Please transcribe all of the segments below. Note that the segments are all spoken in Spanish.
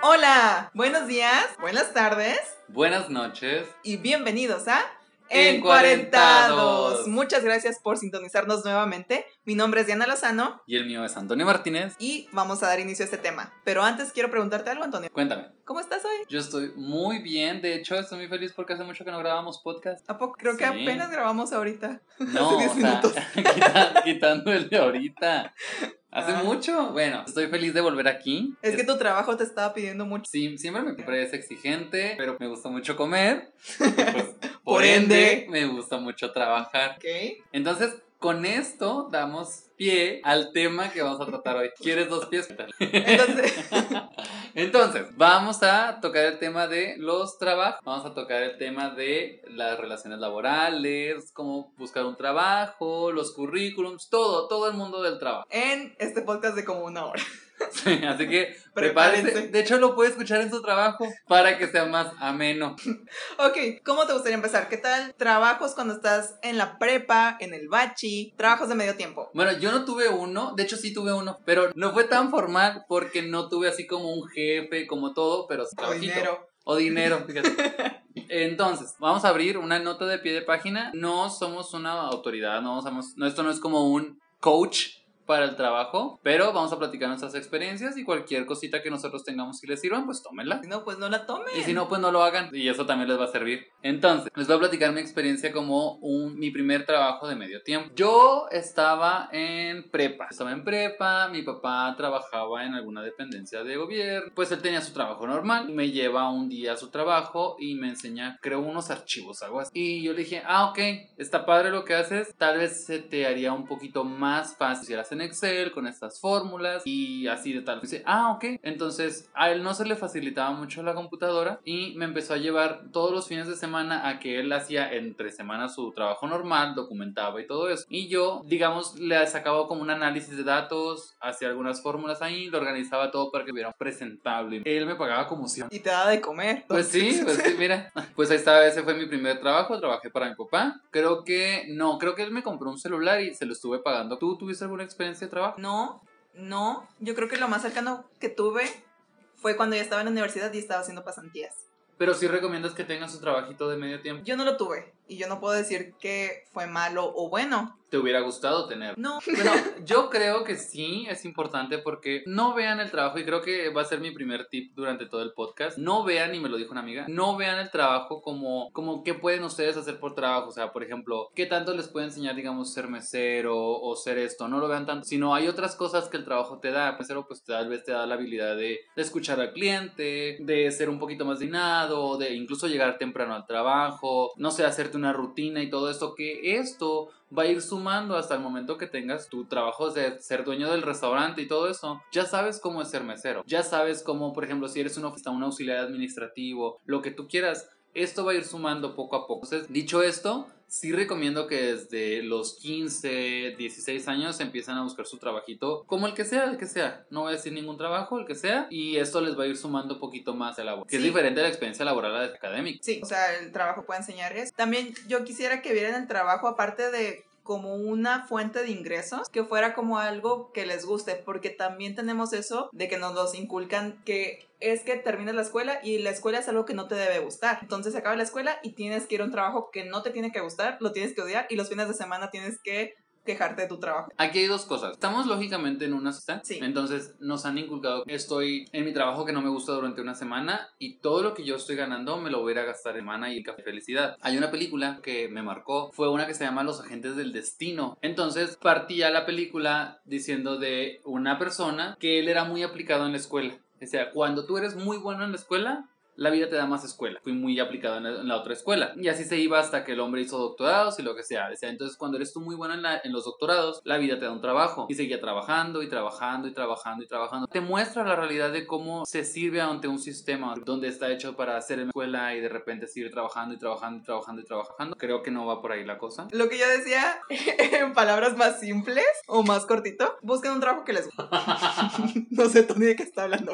Hola, buenos días, buenas tardes Buenas noches. y bienvenidos a Encuarentados. Muchas gracias por sintonizarnos nuevamente. Mi nombre es Diana Lozano Y el mío es Antonio Martínez. y vamos a dar inicio a este tema. Pero antes quiero preguntarte algo, Antonio. Cuéntame. ¿Cómo estás hoy? Yo estoy muy bien. De hecho, estoy muy feliz porque hace mucho que no grabamos podcast. ¿A poco? Creo que apenas grabamos ahorita. No, o sea, minutos. quita- quitando el de ahorita. Hace Ah. mucho. Bueno, estoy feliz de volver aquí. Es que tu trabajo te estaba pidiendo mucho. Sí, siempre me parece exigente, pero me gusta mucho comer. pues, por, Por ende, ende. me gusta mucho trabajar. ¿Ok? Entonces, con esto damos pie al tema que vamos a tratar hoy. ¿Quieres dos pies? ¿Qué tal? Entonces, Entonces, vamos a tocar el tema de los trabajos, vamos a tocar el tema de las relaciones laborales, cómo buscar un trabajo, los currículums, todo, todo el mundo del trabajo. en este podcast de como una hora. Sí, así que Prepárense. De hecho, lo puede escuchar en su trabajo para que sea más ameno. Ok, ¿cómo te gustaría empezar? ¿Qué tal trabajos cuando estás en la prepa, en el bachi, trabajos de medio tiempo? Bueno, yo no tuve uno, de hecho sí tuve uno, pero no fue tan formal porque no tuve así como un jefe, como todo, pero sí O dinero. O dinero, fíjate. Entonces, vamos a abrir una nota de pie de página. No somos una autoridad, no somos, no, esto no es como un coach para el trabajo, pero vamos a platicar nuestras experiencias y cualquier cosita que nosotros tengamos que les sirvan, pues tómenla. Si no, pues no la tomen. Y si no, pues no lo hagan. Y eso también les va a servir. Entonces, les voy a platicar mi experiencia como un, mi primer trabajo de medio tiempo. Yo estaba en prepa. Estaba en prepa, mi papá trabajaba en alguna dependencia de gobierno. Pues él tenía su trabajo normal. Me lleva un día a su trabajo y me enseña, creo, unos archivos, algo así. Y yo le dije, ah, ok, está padre lo que haces. Tal vez se te haría un poquito más fácil si eras en Excel con estas fórmulas y así de tal. Dice, ah, ok. Entonces a él no se le facilitaba mucho la computadora y me empezó a llevar todos los fines de semana a que él hacía entre semanas su trabajo normal, documentaba y todo eso. Y yo, digamos, le sacaba como un análisis de datos, hacía algunas fórmulas ahí, lo organizaba todo para que hubiera presentable. Él me pagaba como si Y te da de comer. pues sí, pues sí, mira. Pues ahí estaba, ese fue mi primer trabajo, trabajé para mi papá. Creo que, no, creo que él me compró un celular y se lo estuve pagando. ¿Tú tuviste alguna experiencia de trabajo? No, no. Yo creo que lo más cercano que tuve fue cuando ya estaba en la universidad y estaba haciendo pasantías. Pero sí recomiendas que tengas su trabajito de medio tiempo. Yo no lo tuve y yo no puedo decir que fue malo o bueno. ¿Te hubiera gustado tener? No. Bueno, yo creo que sí es importante porque no vean el trabajo y creo que va a ser mi primer tip durante todo el podcast. No vean, y me lo dijo una amiga, no vean el trabajo como, como qué pueden ustedes hacer por trabajo. O sea, por ejemplo, qué tanto les puede enseñar, digamos, ser mesero o ser esto. No lo vean tanto, sino hay otras cosas que el trabajo te da. Mesero, pues tal vez te da la habilidad de, de escuchar al cliente, de ser un poquito más dignado, de incluso llegar temprano al trabajo, no sé, hacerte una rutina y todo esto. Que esto va a ir sumando hasta el momento que tengas tu trabajo de ser dueño del restaurante y todo eso. Ya sabes cómo es ser mesero. Ya sabes cómo, por ejemplo, si eres un, un auxiliar administrativo, lo que tú quieras. Esto va a ir sumando poco a poco. Entonces, dicho esto, sí recomiendo que desde los 15, 16 años empiecen a buscar su trabajito, como el que sea, el que sea. No voy a decir ningún trabajo, el que sea. Y esto les va a ir sumando un poquito más a la Que es diferente a la experiencia laboral a la académica. Sí, o sea, el trabajo puede enseñar eso. También yo quisiera que vieran el trabajo aparte de como una fuente de ingresos, que fuera como algo que les guste, porque también tenemos eso de que nos los inculcan que es que terminas la escuela y la escuela es algo que no te debe gustar. Entonces acaba la escuela y tienes que ir a un trabajo que no te tiene que gustar, lo tienes que odiar y los fines de semana tienes que quejarte de tu trabajo. Aquí hay dos cosas. Estamos lógicamente en una sociedad. Sí. Entonces nos han inculcado que estoy en mi trabajo que no me gusta durante una semana y todo lo que yo estoy ganando me lo voy a ir a gastar en semana y en café felicidad. Hay una película que me marcó, fue una que se llama Los Agentes del Destino. Entonces partía la película diciendo de una persona que él era muy aplicado en la escuela. O sea, cuando tú eres muy bueno en la escuela, la vida te da más escuela. Fui muy aplicado en la, en la otra escuela. Y así se iba hasta que el hombre hizo doctorados y lo que sea. Decía, entonces cuando eres tú muy bueno en, la- en los doctorados, la vida te da un trabajo. Y seguía trabajando y trabajando y trabajando y trabajando. Te muestra la realidad de cómo se sirve ante un sistema donde está hecho para hacer en la escuela y de repente seguir trabajando y trabajando y trabajando y trabajando. Creo que no va por ahí la cosa. Lo que yo decía en palabras más simples o más cortito, busquen un trabajo que les guste. no sé, Tony, de qué está hablando.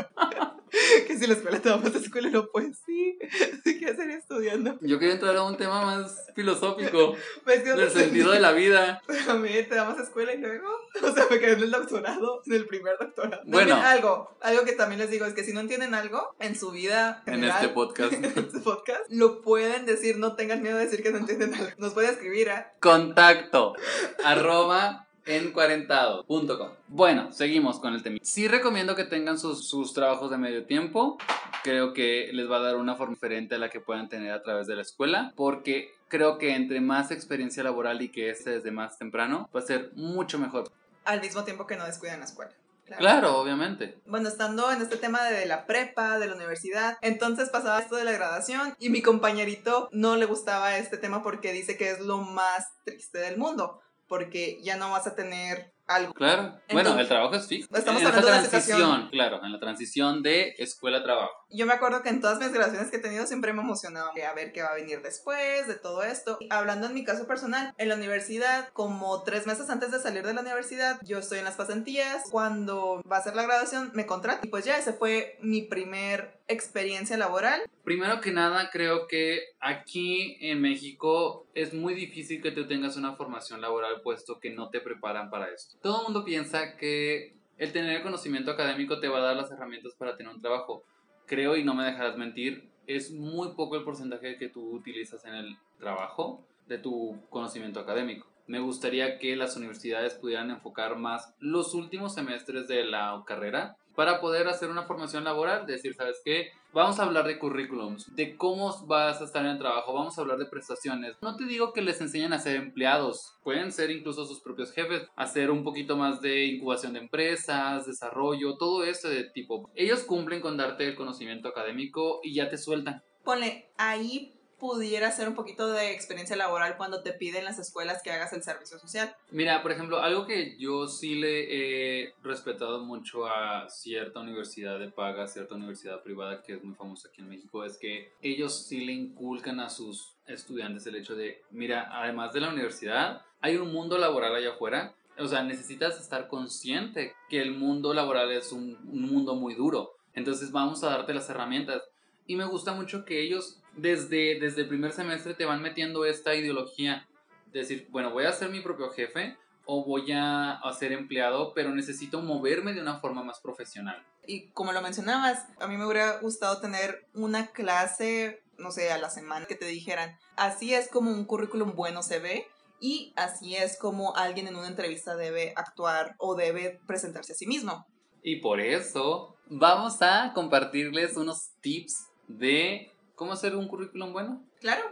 que si la escuela te da más escuela, no pues sí, sí quiero seguir estudiando. Yo quería entrar a un tema más filosófico, Pues del sentido de la vida. A mí te damos escuela y luego, o sea, me quedé en el doctorado, en el primer doctorado. Bueno. También algo, algo que también les digo es que si no entienden algo en su vida En este podcast. en este podcast, lo pueden decir, no tengan miedo de decir que no entienden algo. Nos pueden escribir a Contacto. arroba encuarentado.com. Bueno, seguimos con el tema. Sí recomiendo que tengan sus, sus trabajos de medio tiempo. Creo que les va a dar una forma diferente a la que puedan tener a través de la escuela. Porque creo que entre más experiencia laboral y que esté desde más temprano, va a ser mucho mejor. al mismo tiempo que no descuiden la escuela. Claro, obviamente. Bueno, estando en este tema de la prepa, de la universidad, entonces pasaba esto de la graduación y mi compañerito no le gustaba este tema porque dice que es lo más triste del mundo, porque ya no vas a tener algo. Claro. bueno, el trabajo es fijo. estamos en esa hablando de la transición, situación. claro, en la transición de escuela a trabajo. Yo me acuerdo que en todas mis graduaciones que he tenido siempre me emocionaba de a ver qué va a venir después, de todo esto. Hablando en mi caso personal, en la universidad, como tres meses antes de salir de la universidad, yo estoy en las pasantías. Cuando va a ser la graduación, me contratan. Y pues ya, ese fue mi primer experiencia laboral. Primero que nada, creo que aquí en México es muy difícil que tú tengas una formación laboral puesto que no te preparan para esto. Todo el mundo piensa que el tener el conocimiento académico te va a dar las herramientas para tener un trabajo. Creo, y no me dejarás mentir, es muy poco el porcentaje que tú utilizas en el trabajo de tu conocimiento académico. Me gustaría que las universidades pudieran enfocar más los últimos semestres de la carrera para poder hacer una formación laboral, decir, ¿sabes qué? Vamos a hablar de currículums, de cómo vas a estar en el trabajo, vamos a hablar de prestaciones. No te digo que les enseñen a ser empleados, pueden ser incluso sus propios jefes, hacer un poquito más de incubación de empresas, desarrollo, todo eso de tipo. Ellos cumplen con darte el conocimiento académico y ya te sueltan. Ponle, ahí pudiera ser un poquito de experiencia laboral cuando te piden las escuelas que hagas el servicio social. Mira, por ejemplo, algo que yo sí le he respetado mucho a cierta universidad de paga, cierta universidad privada que es muy famosa aquí en México, es que ellos sí le inculcan a sus estudiantes el hecho de, mira, además de la universidad, hay un mundo laboral allá afuera. O sea, necesitas estar consciente que el mundo laboral es un, un mundo muy duro. Entonces vamos a darte las herramientas. Y me gusta mucho que ellos desde, desde el primer semestre te van metiendo esta ideología. De decir, bueno, voy a ser mi propio jefe o voy a, a ser empleado, pero necesito moverme de una forma más profesional. Y como lo mencionabas, a mí me hubiera gustado tener una clase, no sé, a la semana que te dijeran, así es como un currículum bueno se ve y así es como alguien en una entrevista debe actuar o debe presentarse a sí mismo. Y por eso vamos a compartirles unos tips de cómo hacer un currículum bueno. Claro,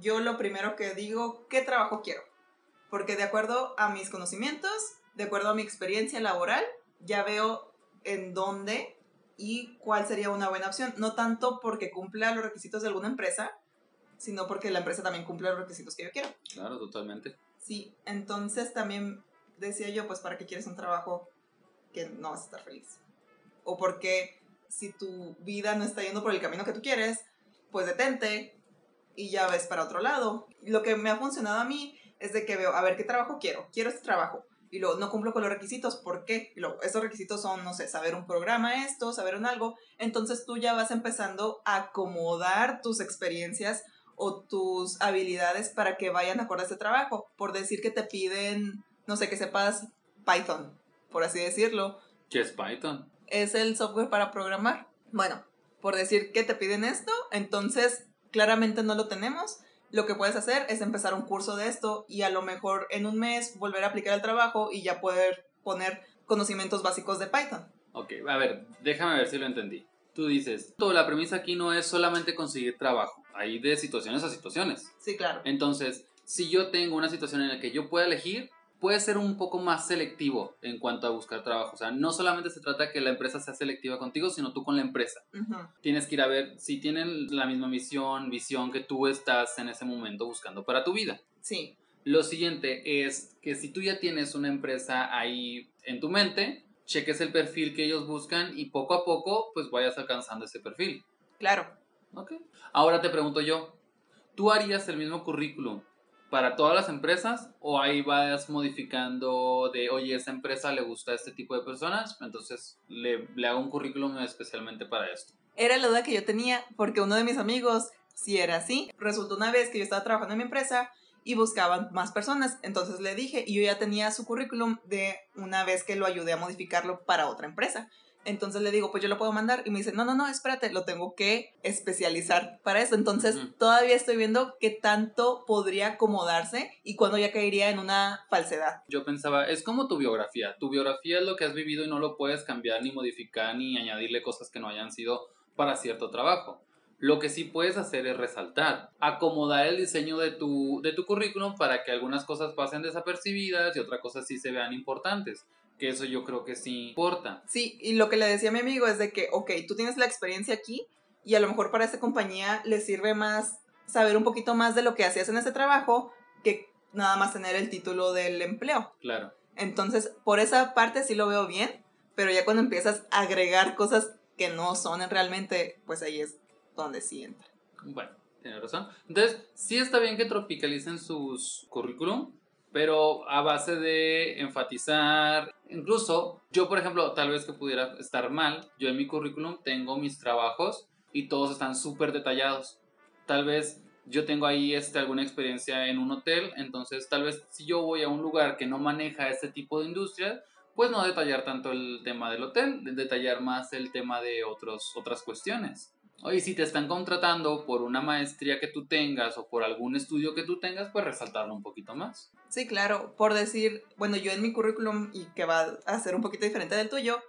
yo lo primero que digo, ¿qué trabajo quiero? Porque de acuerdo a mis conocimientos, de acuerdo a mi experiencia laboral, ya veo en dónde y cuál sería una buena opción. No tanto porque cumpla los requisitos de alguna empresa, sino porque la empresa también cumple los requisitos que yo quiero. Claro, totalmente. Sí, entonces también decía yo, pues, ¿para qué quieres un trabajo que no vas a estar feliz? O porque si tu vida no está yendo por el camino que tú quieres, pues detente y ya ves para otro lado. Lo que me ha funcionado a mí es de que veo, a ver, ¿qué trabajo quiero? Quiero este trabajo. Y luego, no cumplo con los requisitos, ¿por qué? Y luego, estos requisitos son, no sé, saber un programa, esto, saber un algo. Entonces tú ya vas empezando a acomodar tus experiencias o tus habilidades para que vayan acorde a ese trabajo. Por decir que te piden, no sé, que sepas Python, por así decirlo. ¿Qué es Python? Es el software para programar. Bueno, por decir que te piden esto, entonces claramente no lo tenemos. Lo que puedes hacer es empezar un curso de esto y a lo mejor en un mes volver a aplicar el trabajo y ya poder poner conocimientos básicos de Python. Ok, a ver, déjame ver si lo entendí. Tú dices, todo, la premisa aquí no es solamente conseguir trabajo, hay de situaciones a situaciones. Sí, claro. Entonces, si yo tengo una situación en la que yo pueda elegir, puede ser un poco más selectivo en cuanto a buscar trabajo. O sea, no solamente se trata que la empresa sea selectiva contigo, sino tú con la empresa. Tienes que ir a ver si tienen la misma misión, visión que tú estás en ese momento buscando para tu vida. Sí, Lo siguiente es que si tú ya tienes una empresa ahí en tu mente, cheques el perfil que ellos buscan y poco a poco pues vayas alcanzando ese perfil. claro. Ok. Ahora te pregunto yo, ¿tú harías el mismo currículum para todas las empresas o ahí vas modificando de, oye, esa empresa le gusta este tipo de personas, entonces le, le hago un currículum especialmente para esto? Era la duda que yo tenía porque uno de mis amigos, si era así, resultó una vez que yo estaba trabajando en mi empresa y buscaban más personas. Entonces le dije, y yo ya tenía su currículum de una vez que lo ayudé a modificarlo para otra empresa. Entonces le digo, pues yo lo puedo mandar. Y me dice, no, no, no, espérate, lo tengo que especializar para eso. Entonces todavía estoy viendo qué tanto podría acomodarse y cuándo ya caería en una falsedad. Yo pensaba, es como tu biografía. Tu biografía es lo que has vivido y no lo puedes cambiar, ni modificar, ni añadirle cosas que no hayan sido para cierto trabajo. Lo que sí puedes hacer es resaltar, acomodar el diseño de tu, de tu currículum para que algunas cosas pasen desapercibidas y otras cosas sí se vean importantes que eso yo creo que sí importa. Sí, y lo que le decía a mi amigo es de que, ok, tú tienes la experiencia aquí y a lo mejor para esta compañía le sirve más saber un poquito más de lo que hacías en ese trabajo que nada más tener el título del empleo. Claro. Entonces, por esa parte sí lo veo bien, pero ya cuando empiezas a agregar cosas que no son realmente, pues ahí es donde sí entra. Bueno, tiene razón. Entonces, sí está bien que tropicalicen sus currículum, pero a base de enfatizar, incluso yo por ejemplo, tal vez que pudiera estar mal, yo en mi currículum tengo mis trabajos y todos están súper detallados. Tal vez yo tengo ahí este, alguna experiencia en un hotel, entonces tal vez si yo voy a un lugar que no maneja este tipo de industria, pues no detallar tanto el tema del hotel, detallar más el tema de otros, otras cuestiones. Oye, si te están contratando por una maestría que tú tengas o por algún estudio que tú tengas, pues resaltarlo un poquito más. Sí, claro. Por decir, bueno, yo en mi currículum, y que va a ser un poquito diferente del tuyo,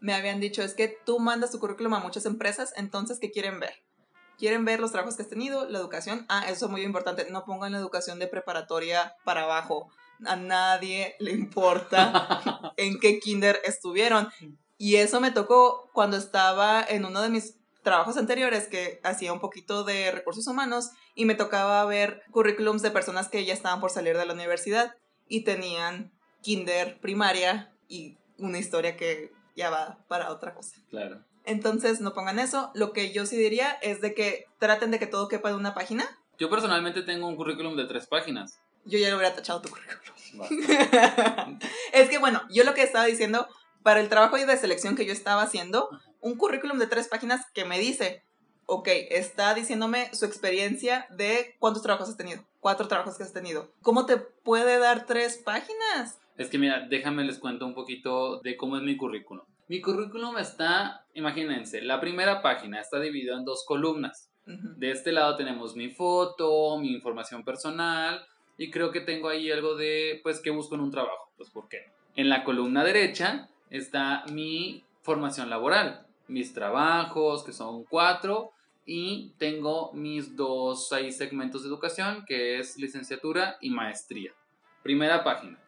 me habían dicho, es que tú mandas tu currículum a muchas empresas, entonces, ¿qué quieren ver? Quieren ver los trabajos que has tenido, la educación. Ah, eso es muy importante. No pongan la educación de preparatoria para abajo. A nadie le importa en qué kinder estuvieron. Y eso me tocó cuando estaba en uno de mis trabajos anteriores que hacía un poquito de recursos humanos y me tocaba ver currículums de personas que ya estaban por salir de la universidad y tenían kinder, primaria y una historia que ya va para otra cosa. Claro. Entonces, no pongan eso. Lo que yo sí diría es de que traten de que todo quepa en una página. Yo personalmente tengo un currículum de tres páginas. Yo ya lo hubiera tachado tu currículum. es que bueno, yo lo que estaba diciendo, para el trabajo de selección que yo estaba haciendo, un currículum de tres páginas que me dice, ok, está diciéndome su experiencia de cuántos trabajos has tenido, cuatro trabajos que has tenido. ¿Cómo te puede dar tres páginas? Es que mira, déjame les cuento un poquito de cómo es mi currículum. Mi currículum está, imagínense, la primera página está dividida en dos columnas. De este lado tenemos mi foto, mi información personal y creo que tengo ahí algo de, pues, que busco en un trabajo. Pues, ¿por qué? En la columna derecha está mi formación laboral mis trabajos, que son cuatro, y tengo mis dos seis segmentos de educación, que es licenciatura y maestría. Primera página.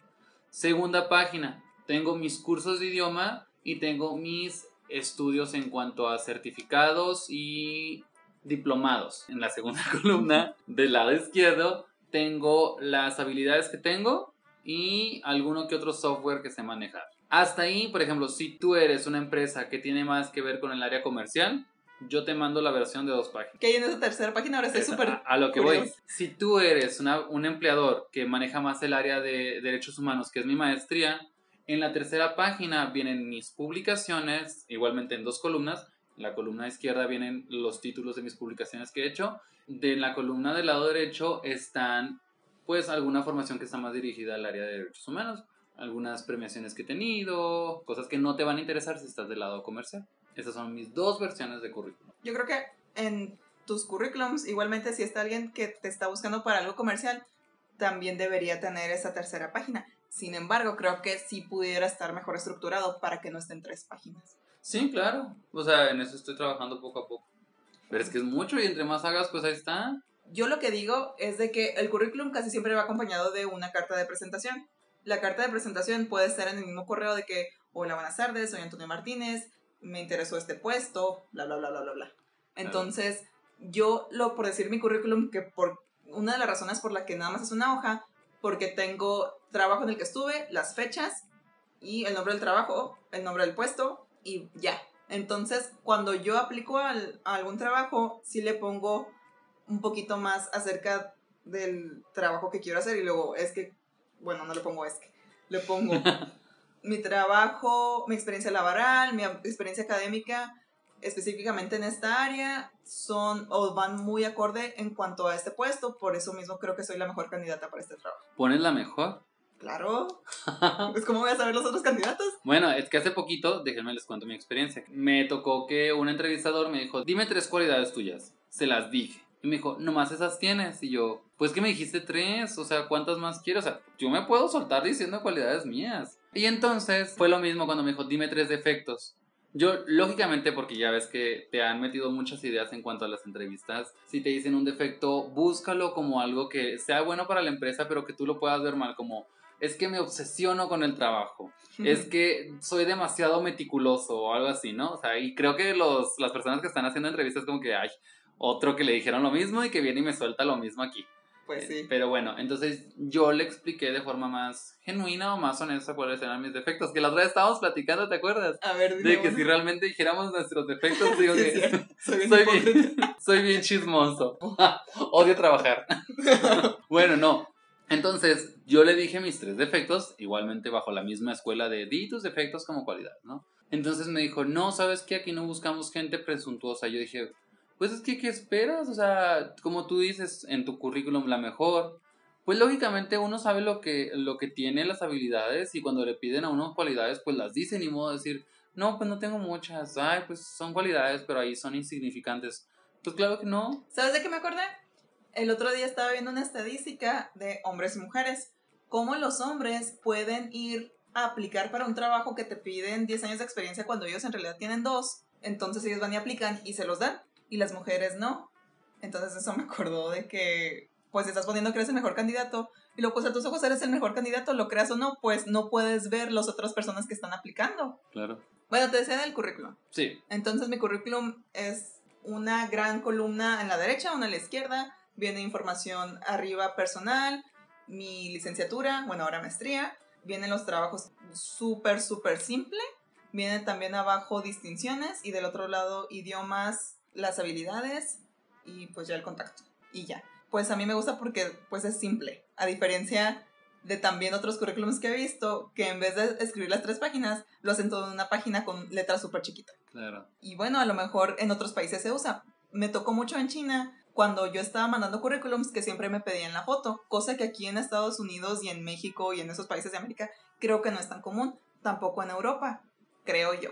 Segunda página, tengo mis cursos de idioma y tengo mis estudios en cuanto a certificados y diplomados. En la segunda columna del lado izquierdo tengo las habilidades que tengo y alguno que otro software que sé manejar. Hasta ahí, por ejemplo, si tú eres una empresa que tiene más que ver con el área comercial, yo te mando la versión de dos páginas. Que hay en esa tercera página ahora estoy súper. A, lo que voy. Si tú eres un empleador que maneja más el área de derechos humanos, que es mi maestría, en la tercera página vienen mis publicaciones, igualmente en dos columnas. En la columna izquierda vienen los títulos de mis publicaciones que he hecho. De la columna del lado derecho están, pues, alguna formación que está más dirigida al área de derechos humanos algunas premiaciones que he tenido, cosas que no te van a interesar si estás del lado comercial. Esas son mis dos versiones de currículum. Yo creo que en tus currículums, igualmente si está alguien que te está buscando para algo comercial, también debería tener esa tercera página. Sin embargo, creo que sí pudiera estar mejor estructurado para que no estén tres páginas. Sí, claro. O sea, en eso estoy trabajando poco a poco. Pero es que es mucho y entre más hagas, pues ahí está. Yo lo que digo es de que el currículum casi siempre va acompañado de una carta de presentación la carta de presentación puede estar en el mismo correo de que, hola, buenas tardes, soy Antonio Martínez, me interesó este puesto, bla, bla, bla, bla, bla, bla. Entonces, yo lo, por decir mi currículum, que por una de las razones por la que nada más es una hoja, porque tengo trabajo en el que estuve, las fechas y el nombre del trabajo, el nombre del puesto y ya. Entonces, cuando yo aplico a algún trabajo, sí le pongo un poquito más acerca del trabajo que quiero hacer y luego es que bueno, no le pongo es que, le pongo mi trabajo, mi experiencia laboral, mi experiencia académica específicamente en esta área son o van muy acorde en cuanto a este puesto, por eso mismo creo que soy la mejor candidata para este trabajo. ¿Pones la mejor? Claro. pues ¿cómo voy a saber los otros candidatos? Bueno, es que hace poquito, déjenme les cuento mi experiencia. Me tocó que un entrevistador me dijo, dime tres cualidades tuyas. Se las dije. Y me dijo, nomás esas tienes. Y yo, pues que me dijiste tres, o sea, ¿cuántas más quiero? O sea, yo me puedo soltar diciendo cualidades mías. Y entonces fue lo mismo cuando me dijo, dime tres defectos. Yo, lógicamente, porque ya ves que te han metido muchas ideas en cuanto a las entrevistas, si te dicen un defecto, búscalo como algo que sea bueno para la empresa, pero que tú lo puedas ver mal, como es que me obsesiono con el trabajo, es que soy demasiado meticuloso o algo así, ¿no? O sea, y creo que los, las personas que están haciendo entrevistas como que hay otro que le dijeron lo mismo y que viene y me suelta lo mismo aquí. Pues sí. Pero bueno, entonces yo le expliqué de forma más genuina o más honesta cuáles eran mis defectos. Que la otra vez estábamos platicando, ¿te acuerdas? A ver, De que si realmente dijéramos nuestros defectos, digo Sí, que. Soy bien soy, bien, hipócrita. soy bien chismoso. Odio trabajar. bueno, no. Entonces, yo le dije mis tres defectos, igualmente bajo la misma escuela de di tus defectos como cualidad, ¿no? Entonces me dijo, no, ¿sabes qué? Aquí no buscamos gente presuntuosa. Yo dije, pues es que, ¿qué esperas? O sea, como tú dices en tu currículum, la mejor. Pues lógicamente uno sabe lo que, lo que tiene, las habilidades, y cuando le piden a uno cualidades, pues las dice, ni modo de decir, no, pues no tengo muchas, ay, pues son cualidades, pero ahí son insignificantes. Pues claro que no. ¿Sabes de qué me acordé? El otro día estaba viendo una estadística de hombres y mujeres. Cómo los hombres pueden ir a aplicar para un trabajo que te piden 10 años de experiencia cuando ellos en realidad tienen dos. Entonces ellos van y aplican y se los dan. Y las mujeres no. Entonces eso me acordó de que, pues estás poniendo que eres el mejor candidato. Y luego, pues a tus ojos eres el mejor candidato, lo creas o no, pues no puedes ver las otras personas que están aplicando. Claro. Bueno, te decía del currículum. Sí, Entonces mi currículum es una gran columna en la derecha, una en la izquierda, viene información arriba personal, mi licenciatura, bueno, ahora maestría, vienen los trabajos súper, súper simple, viene también abajo distinciones y del otro lado idiomas, las habilidades y pues ya el contacto y ya. Pues a mí me gusta porque pues es simple, a diferencia de también otros currículums que he visto que en vez de escribir las tres páginas, lo hacen todo en una página con letras súper chiquitas. claro. Y bueno, a lo mejor en otros países se usa. Me tocó mucho en China cuando yo estaba mandando currículums que siempre me pedían la foto, cosa que aquí en Estados Unidos y en México y en esos países de América creo que no es tan común, tampoco en Europa, creo yo.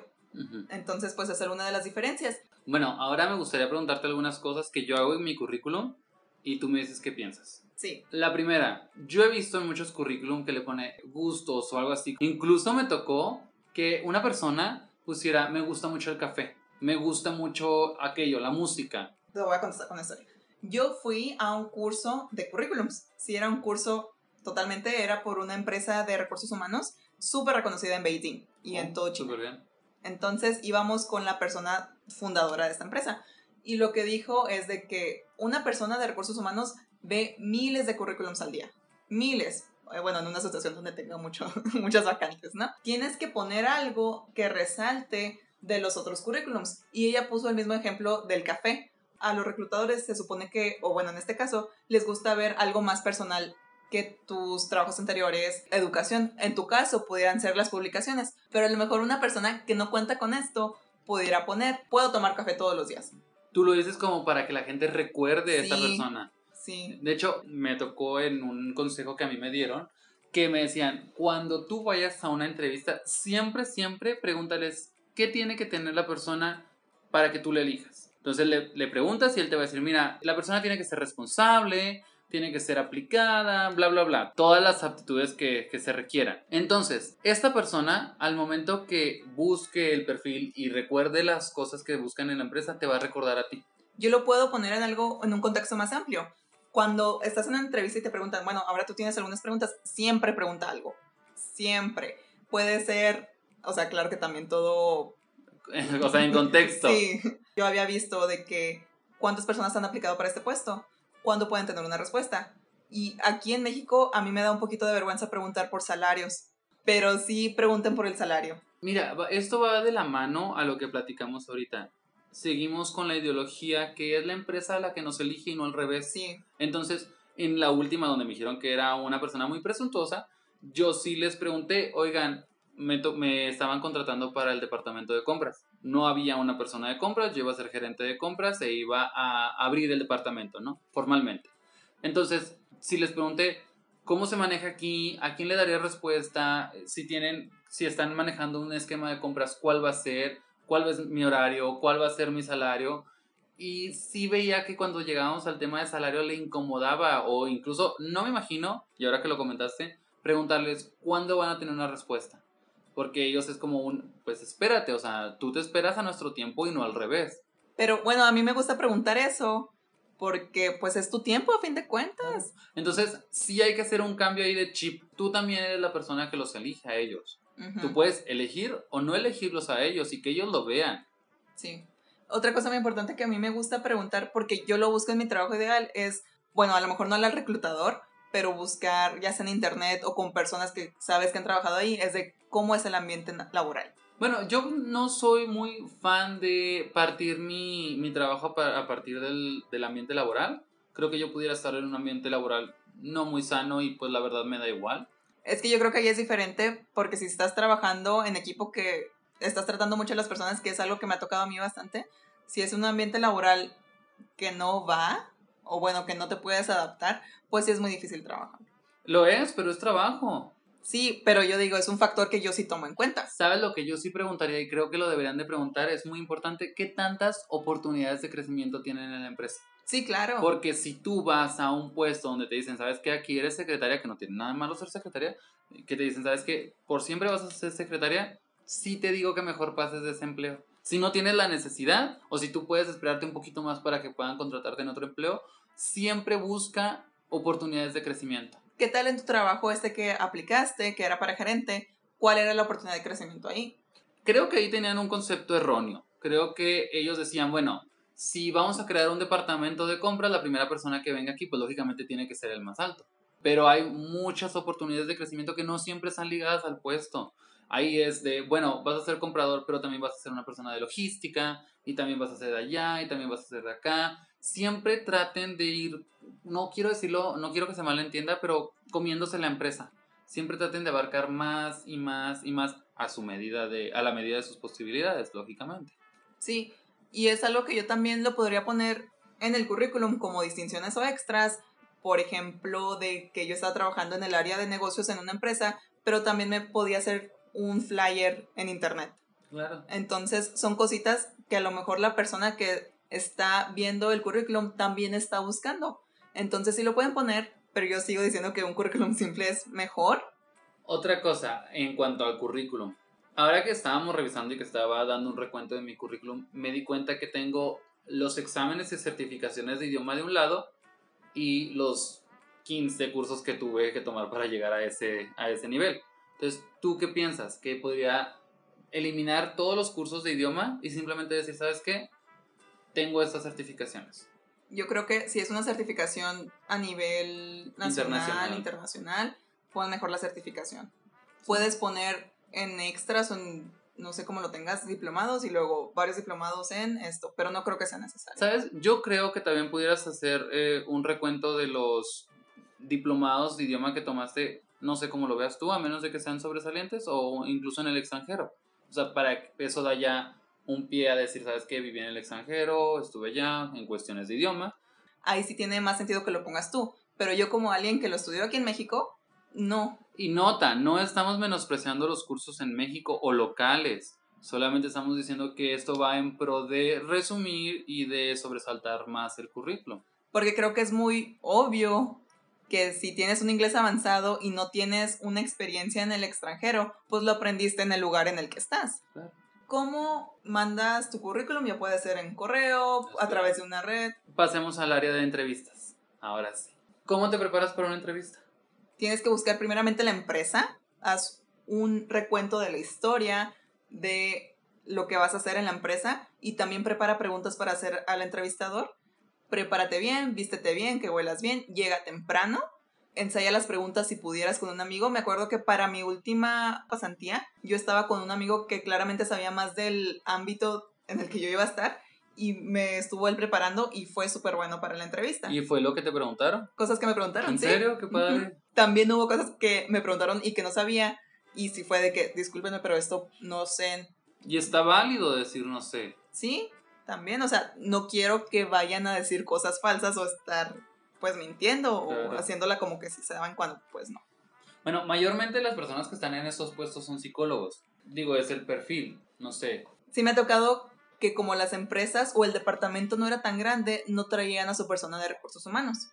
Entonces, pues esa es una de las diferencias. Bueno, ahora me gustaría preguntarte algunas cosas que yo hago en mi currículum y tú me dices qué piensas. Sí, La primera, yo he visto en muchos currículum que le pone gustos o algo así. Incluso me tocó que una persona pusiera, me gusta mucho el café, me gusta mucho aquello, la música. te voy a contestar con esto. Yo fui a un curso de currículums. Sí, era un curso totalmente, era por una empresa de recursos humanos súper reconocida en Beijing y en Oh, todo China. súper bien. Entonces íbamos con la persona fundadora de esta empresa. Y lo que dijo es de que una persona de recursos humanos ve miles de currículums al día. Miles. Eh, Bueno, en una situación donde tenga mucho, muchas vacantes, ¿no? Tienes que poner algo que resalte de los otros currículums. Y ella puso el mismo ejemplo del café. A los reclutadores se supone que, o bueno, en este caso, les gusta ver algo más personal que tus trabajos anteriores, educación. En tu caso, pudieran ser las publicaciones. Pero a lo mejor una persona que no cuenta con esto pudiera poner, puedo tomar café todos los días. Tú lo dices como para que la gente recuerde a esta Sí. persona. Sí. De hecho, me tocó en un consejo que a mí me dieron que me decían, cuando tú vayas a una entrevista, siempre, siempre pregúntales qué tiene que tener la persona para que tú le elijas. Entonces le, le preguntas y él te va a decir, mira, la persona tiene que ser responsable, tiene que ser aplicada, bla, bla, bla. Todas las aptitudes que, que se requieran. Entonces, esta persona, al momento que busque el perfil y recuerde las cosas que buscan en la empresa, te va a recordar a ti. Yo lo puedo poner en algo, en un contexto más amplio. Cuando estás en una entrevista y te preguntan, bueno, ahora tú tienes algunas preguntas, siempre pregunta algo. Siempre. Puede ser, o sea, claro que también todo o sea, en contexto. Sí, yo había visto de que cuántas personas han aplicado para este puesto, cuándo pueden tener una respuesta. Y aquí en México a mí me da un poquito de vergüenza preguntar por salarios, pero sí pregunten por el salario. Mira, esto va de la mano a lo que platicamos ahorita. Seguimos con la ideología que es la empresa la que nos elige y no al revés. Sí, Entonces, en la última donde me dijeron que era una persona muy presuntuosa, yo sí les pregunté, oigan, me estaban contratando para el departamento de compras. No había una persona de compras, yo iba a ser gerente de compras e iba a abrir el departamento, ¿no? Formalmente. Entonces, si les pregunté, ¿cómo se maneja aquí? ¿A quién le daría respuesta? Si tienen, si están manejando un esquema de compras, ¿cuál va a ser? ¿Cuál es mi horario? ¿Cuál va a ser mi salario? Y sí veía que cuando llegábamos al tema de salario le incomodaba o incluso, no me imagino, y ahora que lo comentaste, preguntarles cuándo van a tener una respuesta porque ellos es como un, pues espérate, o sea, tú te esperas a nuestro tiempo y no al revés. Pero bueno, a mí me gusta preguntar eso, porque pues es tu tiempo a fin de cuentas. Entonces, sí hay que hacer un cambio ahí de chip. Tú también eres la persona que los elige a ellos. Tú puedes elegir o no elegirlos a ellos y que ellos lo vean. Sí. Otra cosa muy importante que a mí me gusta preguntar, porque yo lo busco en mi trabajo ideal, es, bueno, a lo mejor no al reclutador, pero buscar ya sea en internet o con personas que sabes que han trabajado ahí, es de cómo es el ambiente laboral. Bueno, yo no soy muy fan de partir mi, mi trabajo a partir del, del, ambiente laboral. Creo que yo pudiera estar en un ambiente laboral no muy sano y pues la verdad me da igual. Es que yo creo que ahí es diferente porque si estás trabajando en equipo que estás tratando mucho a las personas, que es algo que me ha tocado a mí bastante, si es un ambiente laboral que no va, o bueno, que no te puedes adaptar, pues sí es muy difícil trabajar. Lo es, pero es trabajo. Sí, pero yo digo, es un factor que yo sí tomo en cuenta. ¿Sabes lo que yo sí preguntaría y creo que lo deberían de preguntar? Es muy importante, ¿qué tantas oportunidades de crecimiento tienen en la empresa? Sí, claro. Porque si tú vas a un puesto donde te dicen, ¿sabes qué? Aquí eres secretaria, que no tiene nada de malo ser secretaria, que te dicen, ¿sabes qué? Por siempre vas a ser secretaria, sí te digo que mejor pases de ese empleo. Si no tienes la necesidad o si tú puedes esperarte un poquito más para que puedan contratarte en otro empleo, siempre busca oportunidades de crecimiento. ¿Qué tal en tu trabajo este que aplicaste, que era para gerente? ¿Cuál era la oportunidad de crecimiento ahí? Creo que ahí tenían un concepto erróneo. Creo que ellos decían, bueno, si vamos a crear un departamento de compras, la primera persona que venga aquí, pues lógicamente tiene que ser el más alto. Pero hay muchas oportunidades de crecimiento que no siempre están ligadas al puesto. Ahí es de, bueno, vas a ser comprador, pero también vas a ser una persona de logística, y también vas a de allá, y también vas a ser de acá siempre traten de ir, no quiero decirlo, no quiero que se malentienda, pero comiéndose la empresa. Siempre traten de abarcar más y más y más a su medida de, a la medida de sus posibilidades, lógicamente. Sí, y es algo que yo también lo podría poner en el currículum como distinciones o extras, por ejemplo, de que yo estaba trabajando en el área de negocios en una empresa, pero también me podía hacer un flyer en internet. Claro. Entonces, son cositas que a lo mejor la persona que está viendo el currículum también está buscando. Entonces sí lo pueden poner, pero yo sigo diciendo que un currículum simple es mejor. Otra cosa en cuanto al currículum. Ahora que estábamos revisando y que estaba dando un recuento de mi currículum, me di cuenta que tengo los exámenes y certificaciones de idioma de un lado y los 15 cursos que tuve que tomar para llegar a ese, a ese nivel. Entonces, ¿tú qué piensas? ¿Que podría eliminar todos los cursos de idioma y simplemente decir, ¿sabes qué? tengo estas certificaciones. Yo creo que si es una certificación a nivel nacional, internacional, pon mejor la certificación. Puedes poner en extras o en, no sé cómo lo tengas, diplomados y luego varios diplomados en esto, pero no creo que sea necesario. ¿Sabes? Yo creo que también pudieras hacer eh, un recuento de los diplomados de idioma que tomaste, no sé cómo lo veas tú, a menos de que sean sobresalientes o incluso en el extranjero. O sea, para que eso da ya un pie a decir, ¿sabes qué? Viví en el extranjero, estuve allá en cuestiones de idioma. Ahí sí tiene más sentido que lo pongas tú, pero yo como alguien que lo estudió aquí en México, no. Y nota, no estamos menospreciando los cursos en México o locales, solamente estamos diciendo que esto va en pro de resumir y de sobresaltar más el currículo. Porque creo que es muy obvio que si tienes un inglés avanzado y no tienes una experiencia en el extranjero, pues lo aprendiste en el lugar en el que estás. Claro. ¿Cómo mandas tu currículum? Ya puede ser en correo, a través de una red. Pasemos al área de entrevistas. Ahora sí. ¿Cómo te preparas para una entrevista? Tienes que buscar primeramente la empresa, haz un recuento de la historia, de lo que vas a hacer en la empresa y también prepara preguntas para hacer al entrevistador. Prepárate bien, vístete bien, que huelas bien, llega temprano ensaya las preguntas si pudieras con un amigo. Me acuerdo que para mi última pasantía yo estaba con un amigo que claramente sabía más del ámbito en el que yo iba a estar y me estuvo él preparando y fue súper bueno para la entrevista. ¿Y fue lo que te preguntaron? Cosas que me preguntaron. ¿En serio? Qué padre. También hubo cosas que me preguntaron y que no sabía y si fue de que, discúlpenme, pero esto no sé Y está válido decir no sé. Sí, también, o sea, no quiero que vayan a decir cosas falsas o estar pues mintiendo Claro. o haciéndola como que sí se daban cuando pues no. Bueno, mayormente las personas que están en estos puestos son psicólogos. Digo, es el perfil, no sé. Sí me ha tocado que como las empresas o el departamento no era tan grande, no traían a su persona de recursos humanos.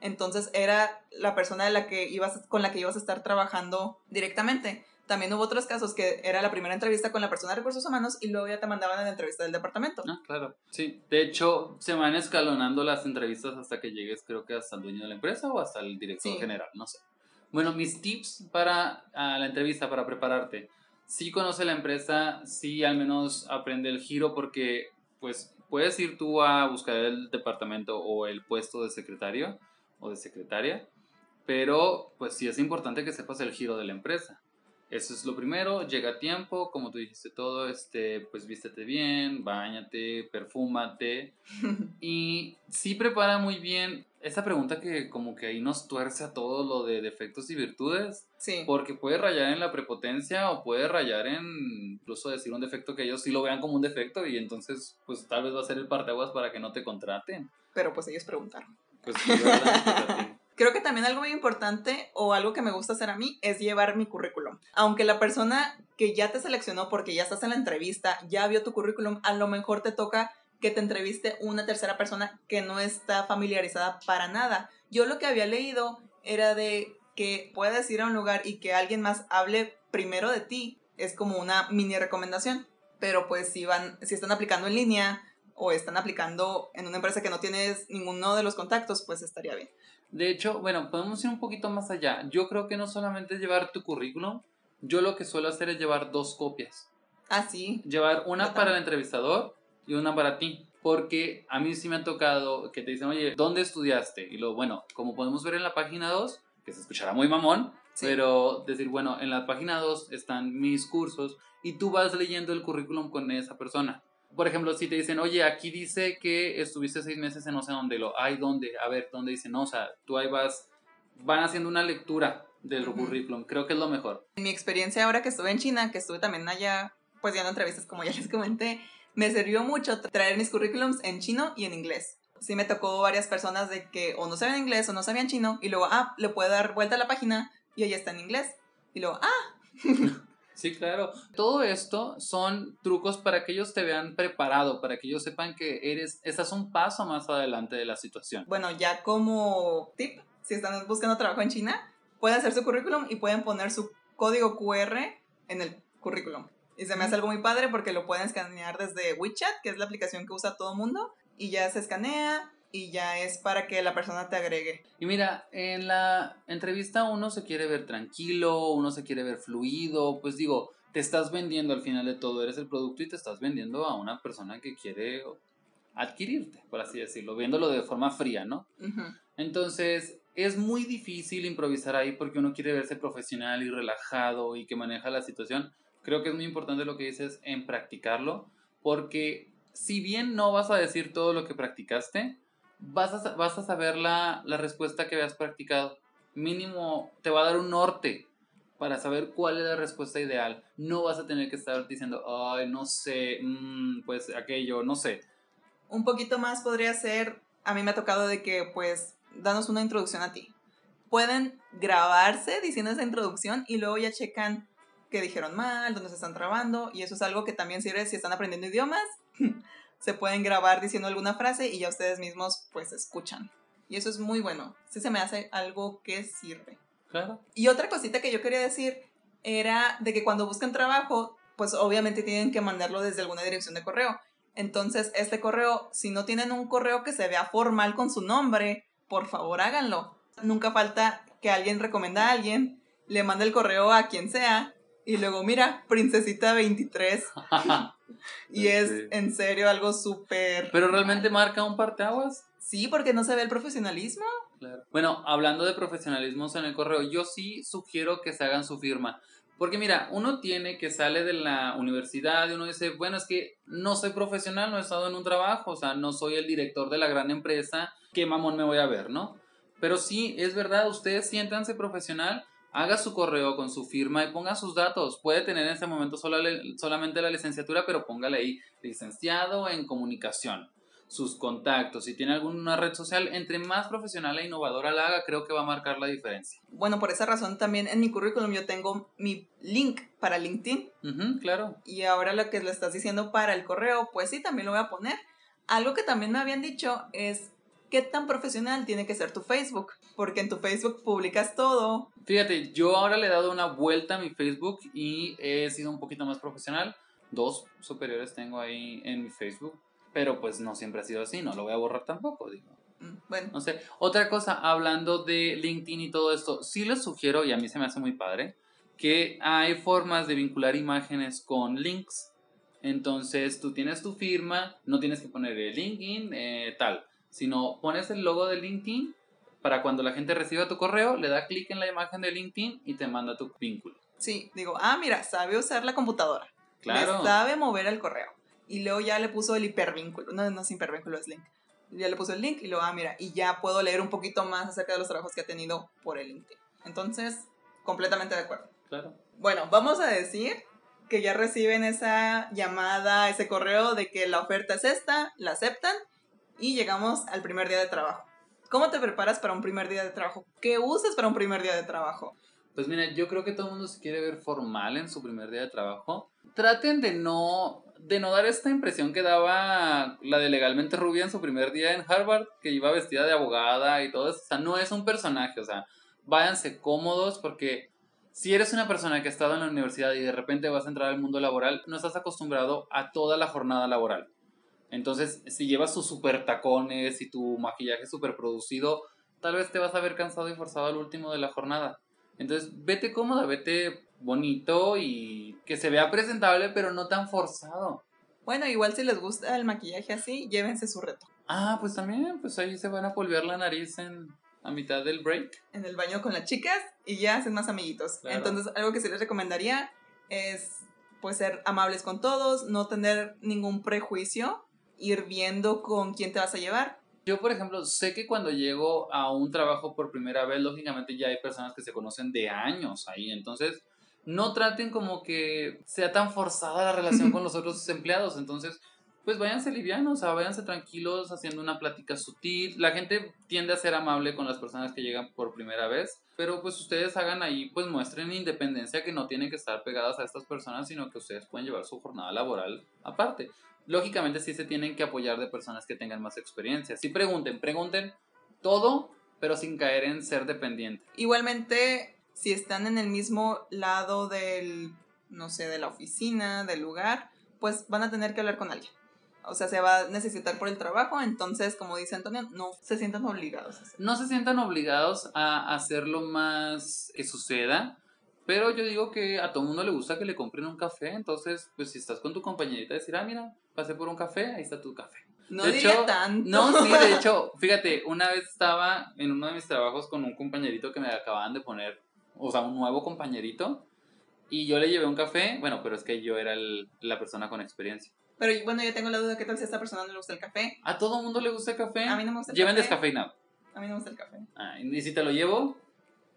Entonces era la persona de la que ibas, con la que ibas a estar trabajando directamente. También hubo otros casos que era la primera entrevista con la persona de recursos humanos y luego ya te mandaban a la entrevista del departamento. Ah, claro. Sí, de hecho, se van escalonando las entrevistas hasta que llegues, creo que hasta el dueño de la empresa o hasta el director Sí. general, no sé. Bueno, mis tips para la entrevista, para prepararte. Sí conoce la empresa, sí al menos aprende el giro porque pues puedes ir tú a buscar el departamento o el puesto de secretario o de secretaria, pero pues sí es importante que sepas el giro de la empresa. Eso es lo primero, llega a tiempo, como tú dijiste todo, este, pues vístete bien, bañate, perfúmate y sí prepara muy bien esa pregunta que como que ahí nos tuerce a todo lo de defectos y virtudes, Sí. porque puede rayar en la prepotencia o puede rayar en incluso decir un defecto que ellos sí lo vean como un defecto y entonces pues tal vez va a ser el parteaguas para que no te contraten. Pero pues ellos preguntaron. Pues sí, Creo que también algo muy importante o algo que me gusta hacer a mí es llevar mi currículum. Aunque la persona que ya te seleccionó porque ya estás en la entrevista, ya vio tu currículum, a lo mejor te toca que te entreviste una tercera persona que no está familiarizada para nada. Yo lo que había leído era de que puedes ir a un lugar y que alguien más hable primero de ti. Es como una mini recomendación. Pero pues si van, si están aplicando en línea o están aplicando en una empresa que no tienes ninguno de los contactos, pues estaría bien. De hecho, bueno, podemos ir un poquito más allá. Yo creo que no solamente es llevar tu currículum, yo lo que suelo hacer es llevar dos copias. Ah, sí. Llevar una para el entrevistador y una para ti. Porque a mí sí me ha tocado que te dicen, oye, ¿dónde estudiaste? Y luego, bueno, como podemos ver en la página 2, que se escuchará muy mamón, Sí. pero decir, bueno, en la página 2 están mis cursos y tú vas leyendo el currículum con esa persona. Por ejemplo, si te dicen, oye, aquí dice que estuviste seis meses en no sé dónde, lo, ay, ¿dónde? A ver, ¿dónde dice? No, o sea, tú ahí vas, van haciendo una lectura del Ujú. currículum, creo que es lo mejor. En mi experiencia ahora que estuve en China, que estuve también allá, pues ya en entrevistas como ya les comenté, me sirvió mucho traer mis currículums en chino y en inglés. Sí me tocó varias personas de que o no sabían inglés o no sabían chino y luego, ah, le puedo dar vuelta a la página y ahí está en inglés. Y luego, ah, Sí, claro. Todo esto son trucos para que ellos te vean preparado, para que ellos sepan que eres, estás un paso más adelante de la situación. bueno, ya como tip, si están buscando trabajo en China, pueden hacer su currículum y pueden poner su código QR en el currículum. Y se me hace algo muy padre porque lo pueden escanear desde WeChat, que es la aplicación que usa todo mundo, y ya se escanea y ya es para que la persona te agregue. Y mira, en la entrevista uno se quiere ver tranquilo, uno se quiere ver fluido, pues digo, te estás vendiendo al final de todo, eres el producto y te estás vendiendo a una persona que quiere adquirirte, por así decirlo, viéndolo de forma fría, ¿no? Entonces, es muy difícil improvisar ahí porque uno quiere verse profesional y relajado y que maneja la situación. Creo que es muy importante lo que dices en practicarlo, porque si bien no vas a decir todo lo que practicaste, vas a, vas a saber la, la respuesta que habías practicado. Mínimo te va a dar un norte para saber cuál es la respuesta ideal. No vas a tener que estar diciendo, ay, no sé, mm, pues aquello, no sé. Un poquito más podría ser, a mí me ha tocado de que pues danos una introducción a ti. Pueden grabarse diciendo esa introducción y luego ya checan qué dijeron mal, dónde se están trabando y eso es algo que también sirve si están aprendiendo idiomas. se pueden grabar diciendo alguna frase y ya ustedes mismos pues escuchan. Y eso es muy bueno. Sí se me hace algo que sirve. Claro. Y otra cosita que yo quería decir era de que cuando buscan trabajo, pues obviamente tienen que mandarlo desde alguna dirección de correo. Entonces, este correo, si no tienen un correo que se vea formal con su nombre, por favor háganlo. Nunca falta que alguien recomienda a alguien, le manda el correo a quien sea y luego, mira, Princesita 23. Y es Sí. en serio algo súper... Pero realmente marca un parteaguas. Sí, porque no se ve el profesionalismo. Claro. Bueno, hablando de profesionalismos en el correo, yo sí sugiero que se hagan su firma. Porque mira, uno tiene que sale de la universidad y uno dice, bueno, es que no soy profesional, no he estado en un trabajo, o sea, no soy el director de la gran empresa, qué mamón me voy a ver, ¿no? Pero sí, es verdad, ustedes siéntanse profesional haga su correo con su firma y ponga sus datos. Puede tener en ese momento solamente la licenciatura, pero póngale ahí licenciado en comunicación sus contactos, si tiene alguna red social, entre más profesional e innovadora la haga, creo que va a marcar la diferencia. Bueno, por esa razón también en mi currículum yo tengo mi link para LinkedIn. claro. Y ahora lo que le estás diciendo para el correo, pues sí, también lo voy a poner. Algo que también me habían dicho es qué tan profesional tiene que ser tu Facebook, porque en tu Facebook publicas todo. Fíjate, yo ahora le he dado una vuelta a mi Facebook y he sido un poquito más profesional. Dos superiores tengo ahí en mi Facebook pero pues no siempre ha sido así, no lo voy a borrar tampoco, digo. Mm, bueno. No sé. Otra cosa, hablando de LinkedIn y todo esto, sí les sugiero, y a mí se me hace muy padre, que hay formas de vincular imágenes con links. Entonces tú tienes tu firma, no tienes que poner el LinkedIn, eh, tal, sino pones el logo de LinkedIn para cuando la gente reciba tu correo, le da clic en la imagen de LinkedIn y te manda tu vínculo. Sí, digo, ah, mira, sabe usar la computadora. Claro. sabe mover el correo y luego ya le puso el hipervínculo, no, no es hipervínculo, es link. Ya le puso el link y luego, ah, mira, y ya puedo leer un poquito más acerca de los trabajos que ha tenido por el LinkedIn. Entonces, completamente de acuerdo. Claro. Bueno, vamos a decir que ya reciben esa llamada, ese correo de que la oferta es esta, la aceptan y llegamos al primer día de trabajo. ¿Cómo te preparas para un primer día de trabajo? ¿Qué usas para un primer día de trabajo? Pues mira, yo creo que todo el mundo se quiere ver formal en su primer día de trabajo. Traten de no de no dar esta impresión que daba la de legalmente rubia en su primer día en Harvard, que iba vestida de abogada y todo eso. O sea, no es un personaje, o sea, váyanse cómodos porque si eres una persona que ha estado en la universidad y de repente vas a entrar al mundo laboral, no estás acostumbrado a toda la jornada laboral. Entonces, si llevas tus super tacones y tu maquillaje super producido, tal vez te vas a ver cansado y forzado al último de la jornada. Entonces, vete cómoda, vete bonito y que se vea presentable, pero no tan forzado. Bueno, igual si les gusta el maquillaje así, llévense su reto. Ah, pues también, pues ahí se van a polvear la nariz en a mitad del break. En el baño con las chicas y ya hacen más amiguitos. Entonces, algo que sí les recomendaría es pues ser amables con todos, no tener ningún prejuicio, ir viendo con quién te vas a llevar. Yo, por ejemplo, sé que cuando llego a un trabajo por primera vez, lógicamente ya hay personas que se conocen de años ahí, entonces no traten como que sea tan forzada la relación con los otros empleados. Entonces, pues váyanse livianos, o sea, váyanse tranquilos haciendo una plática sutil. La gente tiende a ser amable con las personas que llegan por primera vez, pero pues ustedes hagan ahí, pues muestren independencia que no tienen que estar pegadas a estas personas, sino que ustedes pueden llevar su jornada laboral aparte. Lógicamente sí se tienen que apoyar de personas que tengan más experiencia. Sí pregunten, pregunten todo, pero sin caer en ser dependiente. Igualmente, si están en el mismo lado del, no sé, de la oficina, del lugar, pues van a tener que hablar con alguien. O sea, se va a necesitar por el trabajo, entonces, como dice Antonio, no se sientan obligados. A No se sientan obligados a hacer lo más que suceda, pero yo digo que a todo mundo le gusta que le compren un café, entonces, pues si estás con tu compañerita, decir, ah, mira, pasé por un café, ahí está tu café. No de diría tanto. No, sí, de hecho, fíjate, una vez estaba en uno de mis trabajos con un compañerito que me acababan de poner o sea, un nuevo compañerito. Y yo le llevé un café, bueno, pero es que yo era la persona con experiencia. Pero bueno, yo tengo la duda, ¿qué tal si a esta persona no le gusta el café? ¿A todo mundo le gusta el café? A mí no me gusta el Lleven descafeinado. A mí no me gusta el café. Ah, ¿Y si te lo llevo?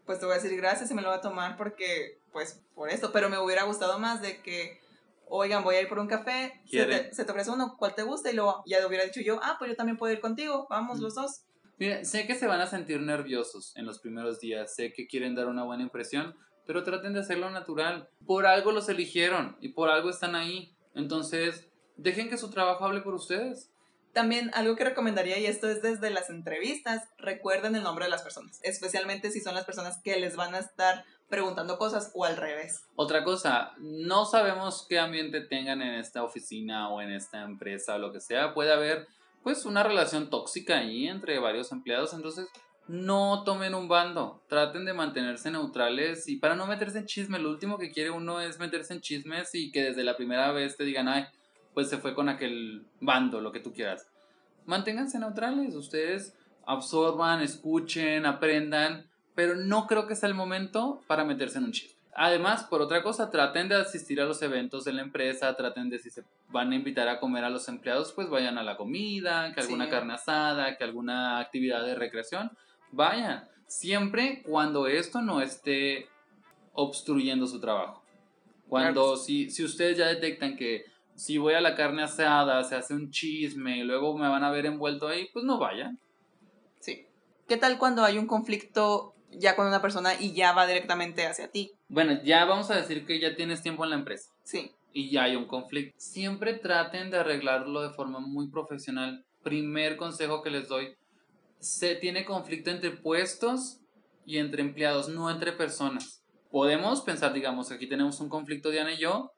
Pues te voy a decir gracias y me lo voy a tomar porque, pues, por esto. Pero me hubiera gustado más de que, oigan, voy a ir por un café, se te, se te, ofrece uno, ¿cuál te gusta? Y luego ya le hubiera dicho yo, ah, pues yo también puedo ir contigo, vamos los dos. Mira, sé que se van a sentir nerviosos en los primeros días, sé que quieren dar una buena impresión, pero traten de hacerlo natural. Por algo los eligieron y por algo están ahí. Entonces, dejen que su trabajo hable por ustedes. También algo que recomendaría, y esto es desde las entrevistas, recuerden el nombre de las personas, especialmente si son las personas que les van a estar preguntando cosas o al revés. Otra cosa, no sabemos qué ambiente tengan en esta oficina o en esta empresa o lo que sea. Puede haber pues una relación tóxica ahí entre varios empleados, entonces no tomen un bando, traten de mantenerse neutrales y para no meterse en chisme, lo último que quiere uno es meterse en chismes y que desde la primera vez te digan, ay, pues se fue con aquel bando, lo que tú quieras. Manténganse neutrales, ustedes absorban, escuchen, aprendan, pero no creo que sea el momento para meterse en un chisme. Además, por otra cosa, traten de asistir a los eventos de la empresa, traten de si se van a invitar a comer a los empleados, pues vayan a la comida, que alguna carne asada, que alguna actividad de recreación, vayan. Siempre cuando esto no esté obstruyendo su trabajo. Cuando si, si ustedes ya detectan que si voy a la carne asada, se hace un chisme y luego me van a ver envuelto ahí, pues no vayan. Sí. ¿Qué tal cuando hay un conflicto ya con una persona y ya va directamente hacia ti? Bueno, ya vamos a decir que ya tienes tiempo en la empresa Sí. y ya hay un conflicto. Siempre traten de arreglarlo de forma muy profesional. Primer consejo que les doy, se tiene conflicto entre puestos y entre empleados, no entre personas. Podemos pensar, digamos, aquí tenemos un conflicto Diana y yo,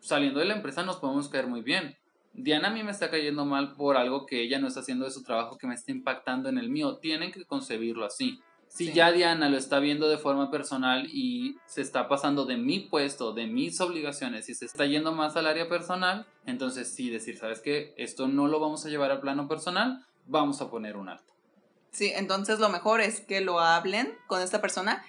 saliendo de la empresa nos podemos caer muy bien. Diana a mí me está cayendo mal por algo que ella no está haciendo de su trabajo que me está impactando en el mío. Tienen que concebirlo así. Si Sí. ya Diana lo está viendo de forma personal y se está pasando de mi puesto, de mis obligaciones y se está yendo más al área personal, entonces sí decir, ¿sabes qué? Esto no lo vamos a llevar al plano personal, vamos a poner un alto. Sí, entonces lo mejor es que lo hablen con esta persona.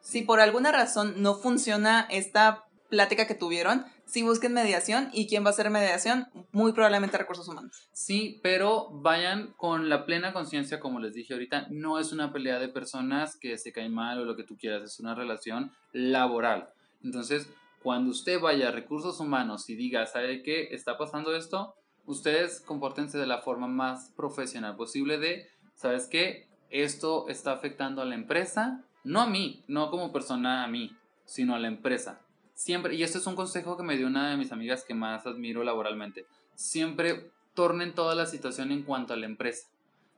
Si por alguna razón no funciona esta plática que tuvieron, si busquen mediación y quién va a hacer mediación, muy probablemente recursos humanos. Sí, pero vayan con la plena conciencia, como les dije ahorita, no es una pelea de personas que se caen mal o lo que tú quieras, es una relación laboral. Entonces, cuando usted vaya a recursos humanos y diga, ¿sabe qué? Está pasando esto, ustedes compórtense de la forma más profesional posible de, ¿sabes qué? Esto está afectando a la empresa, no a mí, no como persona a mí, sino a la empresa. Siempre, y esto es un consejo que me dio una de mis amigas que más admiro laboralmente, siempre tornen toda la situación en cuanto a la empresa.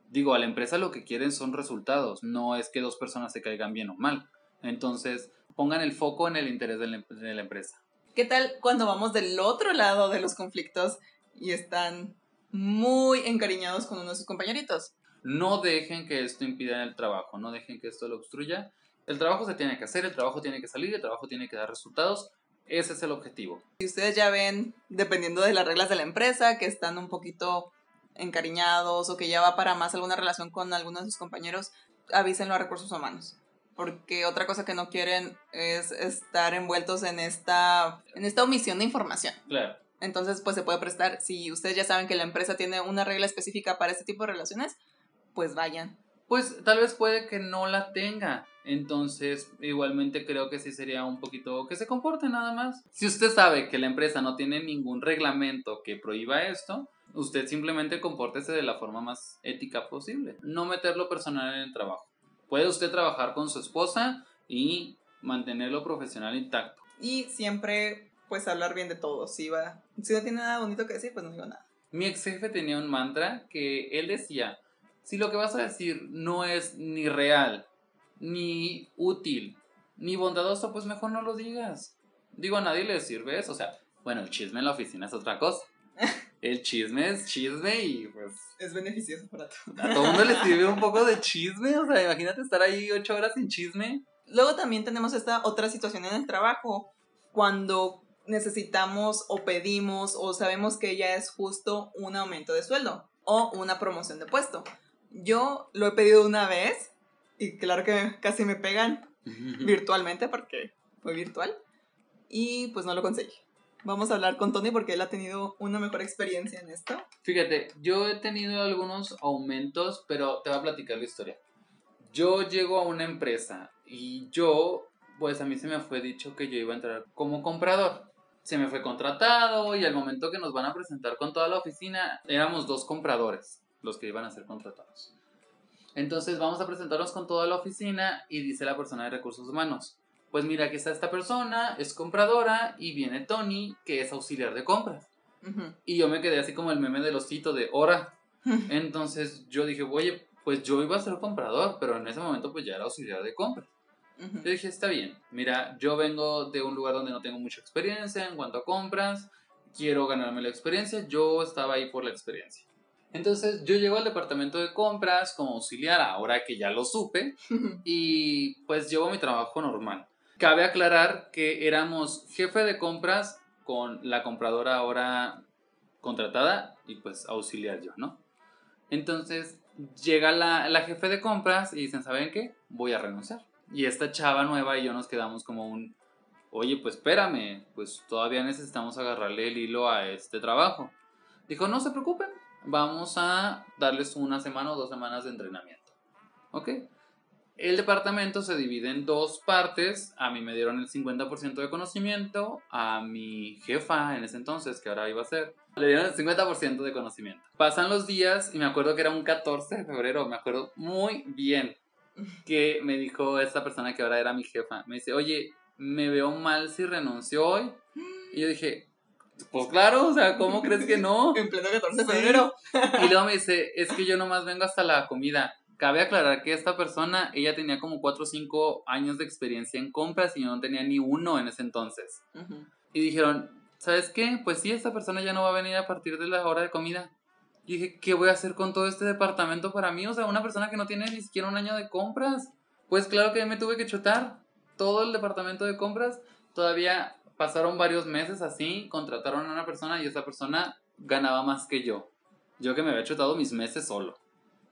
Digo, a la empresa lo que quieren son resultados, no es que dos personas se caigan bien o mal. Entonces, pongan el foco en el interés de la, em- de la empresa. ¿Qué tal cuando vamos del otro lado de los conflictos y están muy encariñados con uno de sus compañeritos? No dejen que esto impida el trabajo, no dejen que esto lo obstruya. El trabajo se tiene que hacer, el trabajo tiene que salir, el trabajo tiene que dar resultados. Ese es el objetivo. Si ustedes ya ven, dependiendo de las reglas de la empresa, que están un poquito encariñados o que ya va para más alguna relación con alguno de sus compañeros, avísenlo a recursos humanos. Porque otra cosa que no quieren es estar envueltos en esta, en esta omisión de información. Claro. Entonces, pues se puede prestar, si ustedes ya saben que la empresa tiene una regla específica para este tipo de relaciones, pues vayan. Pues tal vez puede que no la tenga. Entonces, igualmente creo que sí sería un poquito que se comporte nada más. Si usted sabe que la empresa no tiene ningún reglamento que prohíba esto, usted simplemente compórtese de la forma más ética posible. No meterlo personal en el trabajo. Puede usted trabajar con su esposa y mantenerlo profesional intacto. Y siempre, pues hablar bien de todos. Si, va, si no tiene nada bonito que decir, pues no digo nada. Mi ex jefe tenía un mantra que él decía, si lo que vas a decir no es ni real, ni útil, ni bondadoso, pues mejor no lo digas. Digo, a nadie le sirve eso. O sea, bueno, el chisme en la oficina es otra cosa. El chisme es chisme y pues Es beneficioso para todos. a todo mundo le sirve un poco de chisme. O sea, imagínate estar ahí ocho horas sin chisme. Luego también tenemos esta otra situación en el trabajo, cuando necesitamos o pedimos o sabemos que ya es justo un aumento de sueldo o una promoción de puesto. Yo lo he pedido una vez y claro que casi me pegan virtualmente porque fue virtual y pues no lo conseguí. Vamos a hablar con Tony porque él ha tenido una mejor experiencia en esto. Fíjate, yo he tenido algunos aumentos, pero te voy a platicar la historia. Yo llego a una empresa y yo, pues a mí se me fue dicho que yo iba a entrar como comprador. Se me fue contratado y al momento que nos van a presentar con toda la oficina, éramos dos compradores los que iban a ser contratados. Entonces vamos a presentarnos con toda la oficina y dice la persona de recursos humanos, pues mira, aquí está esta persona, es compradora y viene Tony, que es auxiliar de compras. Y yo me quedé así como el meme del osito de hora. Entonces yo dije, oye, pues yo iba a ser comprador, pero en ese momento pues ya era auxiliar de compras. Ujú. Yo dije, está bien, mira, yo vengo de un lugar donde no tengo mucha experiencia en cuanto a compras, quiero ganarme la experiencia, yo estaba ahí por la experiencia. Entonces yo llego al departamento de compras como auxiliar, ahora que ya lo supe, y pues llevo mi trabajo normal. Cabe aclarar que éramos jefe de compras con la compradora ahora contratada y pues auxiliar yo, ¿no? Entonces llega la, la jefe de compras y dicen, ¿saben qué? Voy a renunciar. Y esta chava nueva y yo nos quedamos como un, oye, pues espérame, pues todavía necesitamos agarrarle el hilo a este trabajo. Dijo, no se preocupen, vamos a darles una semana o dos semanas de entrenamiento. ¿Ok? El departamento se divide en dos partes. A mí me dieron el 50% de conocimiento. A mi jefa en ese entonces, que ahora iba a ser, le dieron el 50% de conocimiento. Pasan los días y me acuerdo que era un 14 de febrero. Me acuerdo muy bien que me dijo esta persona que ahora era mi jefa. Me dice, oye, me veo mal si renuncio hoy. Y yo dije, pues claro, o sea, ¿cómo crees que no? En pleno 14 de febrero. Y luego me dice, es que yo nomás vengo hasta la comida. Cabe aclarar que esta persona, ella tenía como 4 o 5 años de experiencia en compras y yo no tenía ni uno en ese entonces. Y dijeron, ¿sabes qué? Pues sí, esta persona ya no va a venir a partir de la hora de comida. Y dije, ¿qué voy a hacer con todo este departamento para mí? O sea, una persona que no tiene ni siquiera un año de compras. Pues claro que me tuve que chutar todo el departamento de compras. Todavía pasaron varios meses así, contrataron a una persona y esa persona ganaba más que yo. Yo que me había chutado mis meses solo.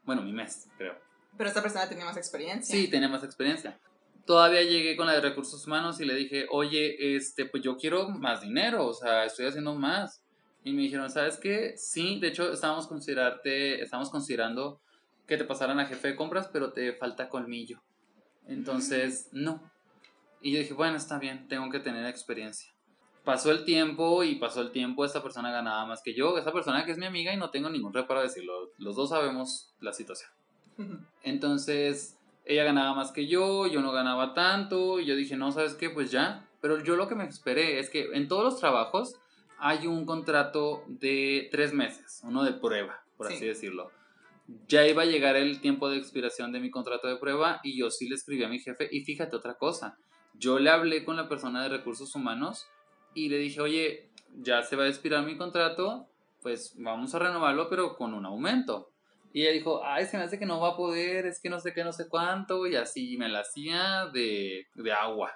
Bueno, mi mes, creo. Pero esta persona tenía más experiencia. Sí, tenía más experiencia. Todavía llegué con la de recursos humanos y le dije, oye, este, pues yo quiero más dinero, o sea, estoy haciendo más. Y me dijeron, ¿sabes qué? Sí, de hecho, estábamos, considerarte, estábamos considerando que te pasaran a jefe de compras, pero te falta colmillo. Entonces, no. Y yo dije, bueno, está bien, tengo que tener experiencia. Pasó el tiempo y pasó el tiempo, esta persona ganaba más que yo, esa persona que es mi amiga y no tengo ningún reparo a decirlo, los dos sabemos la situación. Entonces, ella ganaba más que yo, yo no ganaba tanto, y yo dije, no, ¿sabes qué? Pues ya. Pero yo lo que me esperé es que en todos los trabajos hay un contrato de tres meses, uno de prueba, por así decirlo. Ya iba a llegar el tiempo de expiración de mi contrato de prueba y yo sí le escribí a mi jefe y fíjate otra cosa, yo le hablé con la persona de recursos humanos y le dije, oye, ya se va a expirar mi contrato, pues vamos a renovarlo, pero con un aumento. Y ella dijo, ay, se me hace que no va a poder, es que no sé qué, no sé cuánto, y así me la hacía de, de agua,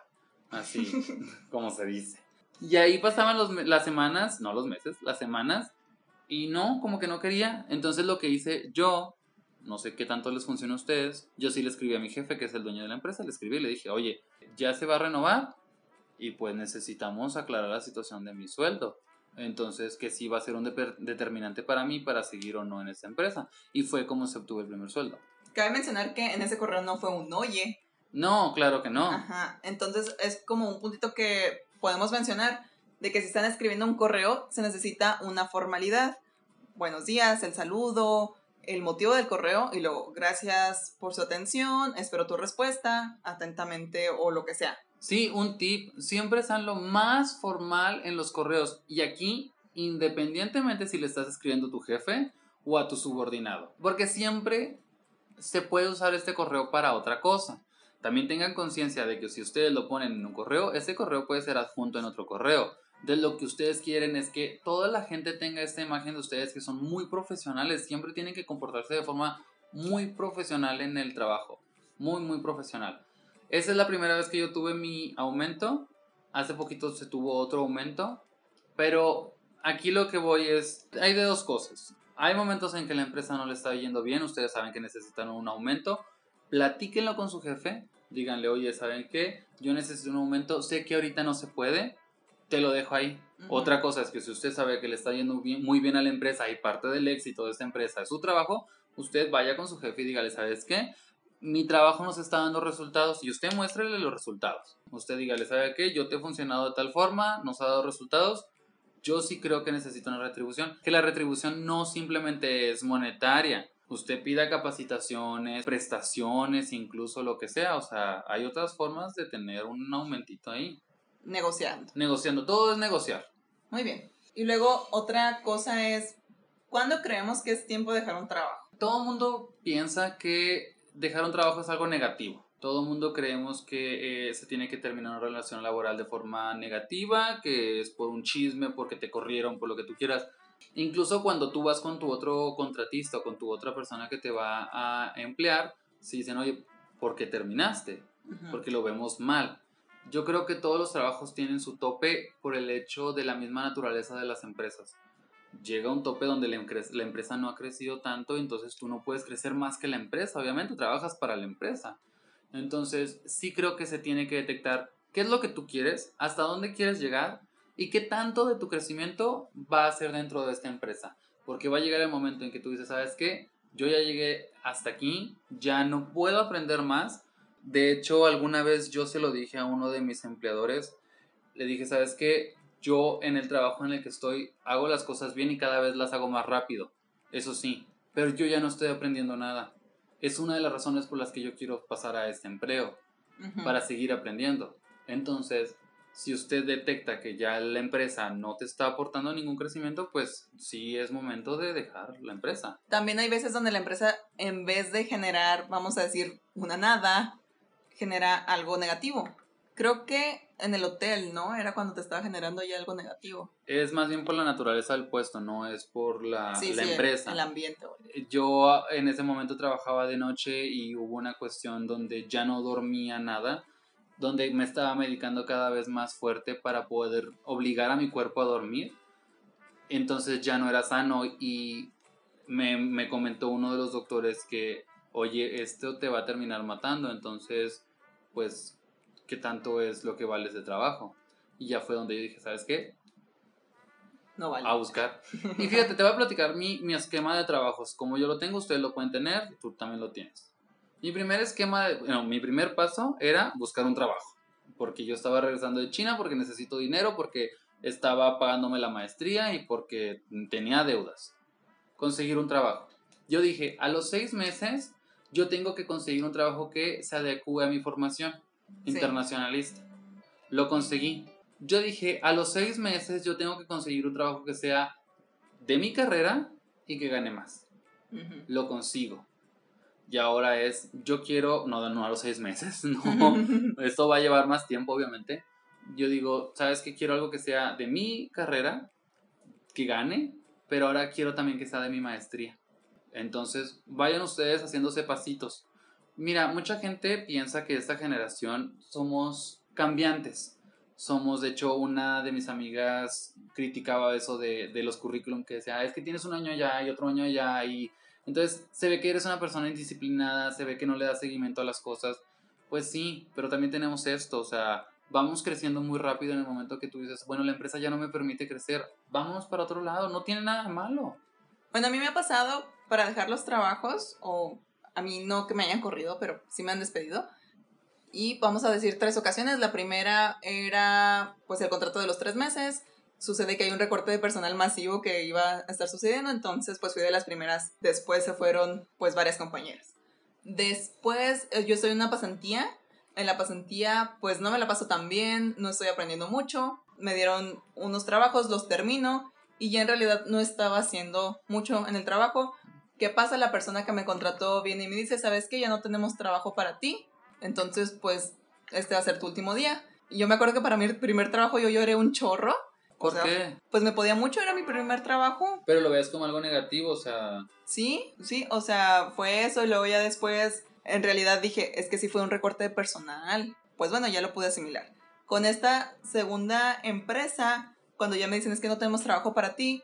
así como se dice. Y ahí pasaban los, las semanas, no los meses, las semanas, y no, como que no quería. Entonces lo que hice yo, no sé qué tanto les funciona a ustedes, yo sí le escribí a mi jefe, que es el dueño de la empresa, le escribí y le dije, oye, ya se va a renovar y pues necesitamos aclarar la situación de mi sueldo. Entonces, que sí va a ser un determinante para mí para seguir o no en esta empresa. Y fue como se obtuvo el primer sueldo. Cabe mencionar que en ese correo no fue un oye. No, claro que no. Ajá. Entonces, es como un puntito que podemos mencionar de que si están escribiendo un correo, se necesita una formalidad. Buenos días, el saludo, el motivo del correo y luego, gracias por su atención, espero tu respuesta, atentamente o lo que sea. Sí, un tip, siempre sean lo más formal en los correos y aquí, independientemente si le estás escribiendo a tu jefe o a tu subordinado, porque siempre se puede usar este correo para otra cosa. También tengan conciencia de que si ustedes lo ponen en un correo, ese correo puede ser adjunto en otro correo de lo que ustedes quieren es que toda la gente tenga esta imagen de ustedes que son muy profesionales, siempre tienen que comportarse de forma muy profesional en el trabajo, muy muy profesional. Esa es la primera vez que yo tuve mi aumento, hace poquito se tuvo otro aumento, pero aquí lo que voy es, hay de dos cosas. Hay momentos en que la empresa no le está yendo bien, ustedes saben que necesitan un aumento, platíquenlo con su jefe, díganle, oye, ¿saben qué? Yo necesito un aumento, sé que ahorita no se puede, te lo dejo ahí. Otra cosa es que si usted sabe que le está yendo muy bien a la empresa y parte del éxito de esta empresa es su trabajo, usted vaya con su jefe y dígale, ¿sabes qué? Mi trabajo nos está dando resultados y usted muéstrele los resultados. Usted dígale, ¿sabe qué? Yo te he funcionado de tal forma, nos ha dado resultados. Yo sí creo que necesito una retribución. Que la retribución no simplemente es monetaria. Usted pida capacitaciones, prestaciones, incluso lo que sea. O sea, hay otras formas de tener un aumentito ahí negociando. Negociando, todo es negociar. Muy bien. Y luego otra cosa es, ¿cuándo creemos que es tiempo de dejar un trabajo? Todo el mundo piensa que dejar un trabajo es algo negativo. Todo el mundo creemos que eh, se tiene que terminar una relación laboral de forma negativa, que es por un chisme, porque te corrieron, por lo que tú quieras. Incluso cuando tú vas con tu otro contratista o con tu otra persona que te va a emplear, si dicen, oye, ¿por qué terminaste? Porque lo vemos mal. Yo creo que todos los trabajos tienen su tope por el hecho de la misma naturaleza de las empresas. Llega un tope donde la, empresa no ha crecido tanto, entonces tú no puedes crecer más que la empresa, obviamente trabajas para la empresa. Entonces sí creo que se tiene que detectar qué es lo que tú quieres, hasta dónde quieres llegar y qué tanto de tu crecimiento va a ser dentro de esta empresa. Porque va a llegar el momento en que tú dices, ¿sabes qué? Yo ya llegué hasta aquí, ya no puedo aprender más, De hecho, alguna vez yo se lo dije a uno de mis empleadores, le dije, ¿sabes qué? Yo en el trabajo en el que estoy hago las cosas bien y cada vez las hago más rápido, eso sí, pero yo ya no estoy aprendiendo nada. Es una de las razones por las que yo quiero pasar a este empleo, para seguir aprendiendo. Entonces, si usted detecta que ya la empresa no te está aportando ningún crecimiento, pues sí es momento de dejar la empresa. También hay veces donde la empresa, en vez de generar, vamos a decir, una nada, genera algo negativo. Creo que en el hotel, ¿no? Era cuando te estaba generando ya algo negativo. Es más bien por la naturaleza del puesto, no es por la, sí, la sí, empresa. El ambiente. güey. Yo en ese momento trabajaba de noche y hubo una cuestión donde ya no dormía nada, donde me estaba medicando cada vez más fuerte para poder obligar a mi cuerpo a dormir. Entonces ya no era sano y me, me comentó uno de los doctores que, oye, esto te va a terminar matando, entonces, pues, ¿qué tanto es lo que vales de trabajo? Y ya fue donde yo dije, ¿sabes qué? No vale. a buscar. Y fíjate, te voy a platicar mi, mi esquema de trabajos. Como yo lo tengo, ustedes lo pueden tener, tú también lo tienes. Mi primer esquema, de, no, mi primer paso era buscar un trabajo. Porque yo estaba regresando de China, porque necesito dinero, porque estaba pagándome la maestría y porque tenía deudas. Conseguir un trabajo. Yo dije, a los seis meses, yo tengo que conseguir un trabajo que se adecue a mi formación Sí. internacionalista. Lo conseguí. Yo dije, a los seis meses yo tengo que conseguir un trabajo que sea de mi carrera y que gane más. Lo consigo. Y ahora es, yo quiero, no, no a los seis meses, no. Esto va a llevar más tiempo, obviamente. Yo digo, ¿sabes qué? Quiero algo que sea de mi carrera, que gane, pero ahora quiero también que sea de mi maestría. Entonces, vayan ustedes haciéndose pasitos. Mira, mucha gente piensa que esta generación somos cambiantes. Somos, de hecho, una de mis amigas criticaba eso de, de los currículum que decía, "Ah, es que tienes un año allá y otro año allá y entonces se ve que eres una persona indisciplinada, se ve que no le das seguimiento a las cosas. Pues sí, pero también tenemos esto, o sea, vamos creciendo muy rápido en el momento que tú dices, bueno, la empresa ya no me permite crecer, vámonos para otro lado, no tiene nada de malo. Bueno, a mí me ha pasado para dejar los trabajos, o a mí no que me hayan corrido, pero sí me han despedido. Y vamos a decir tres ocasiones. La primera era pues el contrato de los tres meses. Sucede que hay un recorte de personal masivo que iba a estar sucediendo, entonces pues fui de las primeras. Después se fueron pues varias compañeras. Después eh, yo en una pasantía. En la pasantía pues no me la paso tan bien, no estoy aprendiendo mucho. Me dieron unos trabajos, los termino y ya en realidad no estaba haciendo mucho en el trabajo. ¿Qué pasa? La persona que me contrató viene y me dice, ¿sabes qué? Ya no tenemos trabajo para ti. Entonces, pues, este va a ser tu último día. Y yo me acuerdo que para mi primer trabajo yo lloré un chorro. O ¿Por sea, qué? Pues me podía mucho, era mi primer trabajo. Pero lo ves como algo negativo, o sea, Sí, sí, o sea, fue eso y luego ya después, en realidad dije, es que sí fue un recorte de personal. Pues bueno, ya lo pude asimilar. Con esta segunda empresa, cuando ya me dicen es que no tenemos trabajo para ti,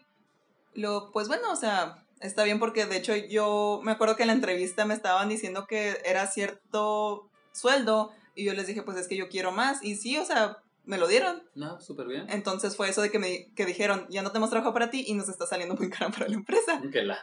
lo, pues bueno, o sea, está bien porque de hecho yo me acuerdo que en la entrevista me estaban diciendo que era cierto sueldo y yo les dije, pues es que yo quiero más. Y sí, o sea, me lo dieron. no, súper bien. Entonces fue eso de que me que dijeron, ya no tenemos trabajo para ti y nos está saliendo muy caro para la empresa. Que la.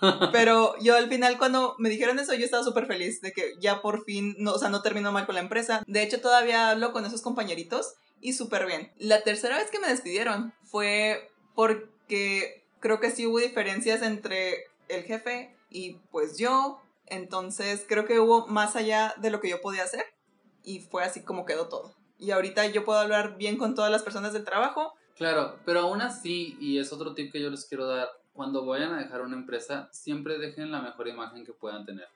Pero yo al final cuando me dijeron eso, yo estaba súper feliz de que ya por fin, no, o sea, no terminó mal con la empresa. De hecho, todavía hablo con esos compañeritos y súper bien. La tercera vez que me despidieron fue porque creo que sí hubo diferencias entre el jefe y pues yo. Entonces creo que hubo más allá de lo que yo podía hacer y fue así como quedó todo. Y ahorita yo puedo hablar bien con todas las personas del trabajo. Claro, pero aún así, y es otro tip que yo les quiero dar, cuando vayan a dejar una empresa, siempre dejen la mejor imagen que puedan tener.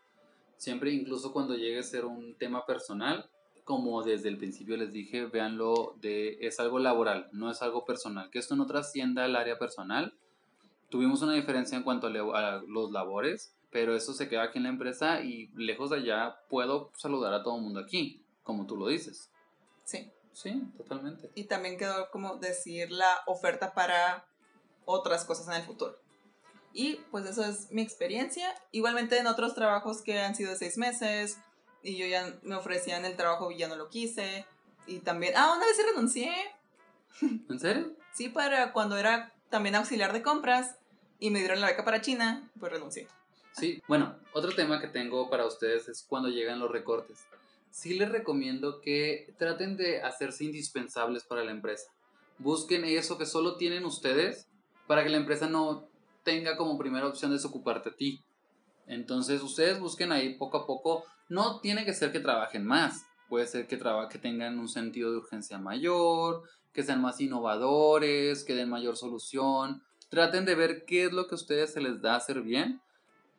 Siempre, incluso cuando llegue a ser un tema personal, como desde el principio les dije, véanlo de es algo laboral, no es algo personal, que esto no trascienda al área personal. Tuvimos una diferencia en cuanto a, los labores, pero eso se queda aquí en la empresa y lejos de allá puedo saludar a todo el mundo aquí, como tú lo dices. Sí. Sí, totalmente. y también quedó como decir la oferta para otras cosas en el futuro. Y pues eso es mi experiencia. Igualmente en otros trabajos que han sido de seis meses y yo ya me ofrecían el trabajo y ya no lo quise. Y también, ah, una vez renuncié. ¿En serio? Sí, para cuando era también auxiliar de compras y me dieron la beca para China, pues renuncié. Sí, bueno, otro tema que tengo para ustedes es cuando llegan los recortes. sí les recomiendo que traten de hacerse indispensables para la empresa. Busquen eso que solo tienen ustedes para que la empresa no tenga como primera opción desocuparte a ti. Entonces ustedes busquen ahí poco a poco. No tiene que ser que trabajen más. Puede ser que, que tengan un sentido de urgencia mayor, que sean más innovadores, que den mayor solución. Traten de ver qué es lo que a ustedes se les da hacer bien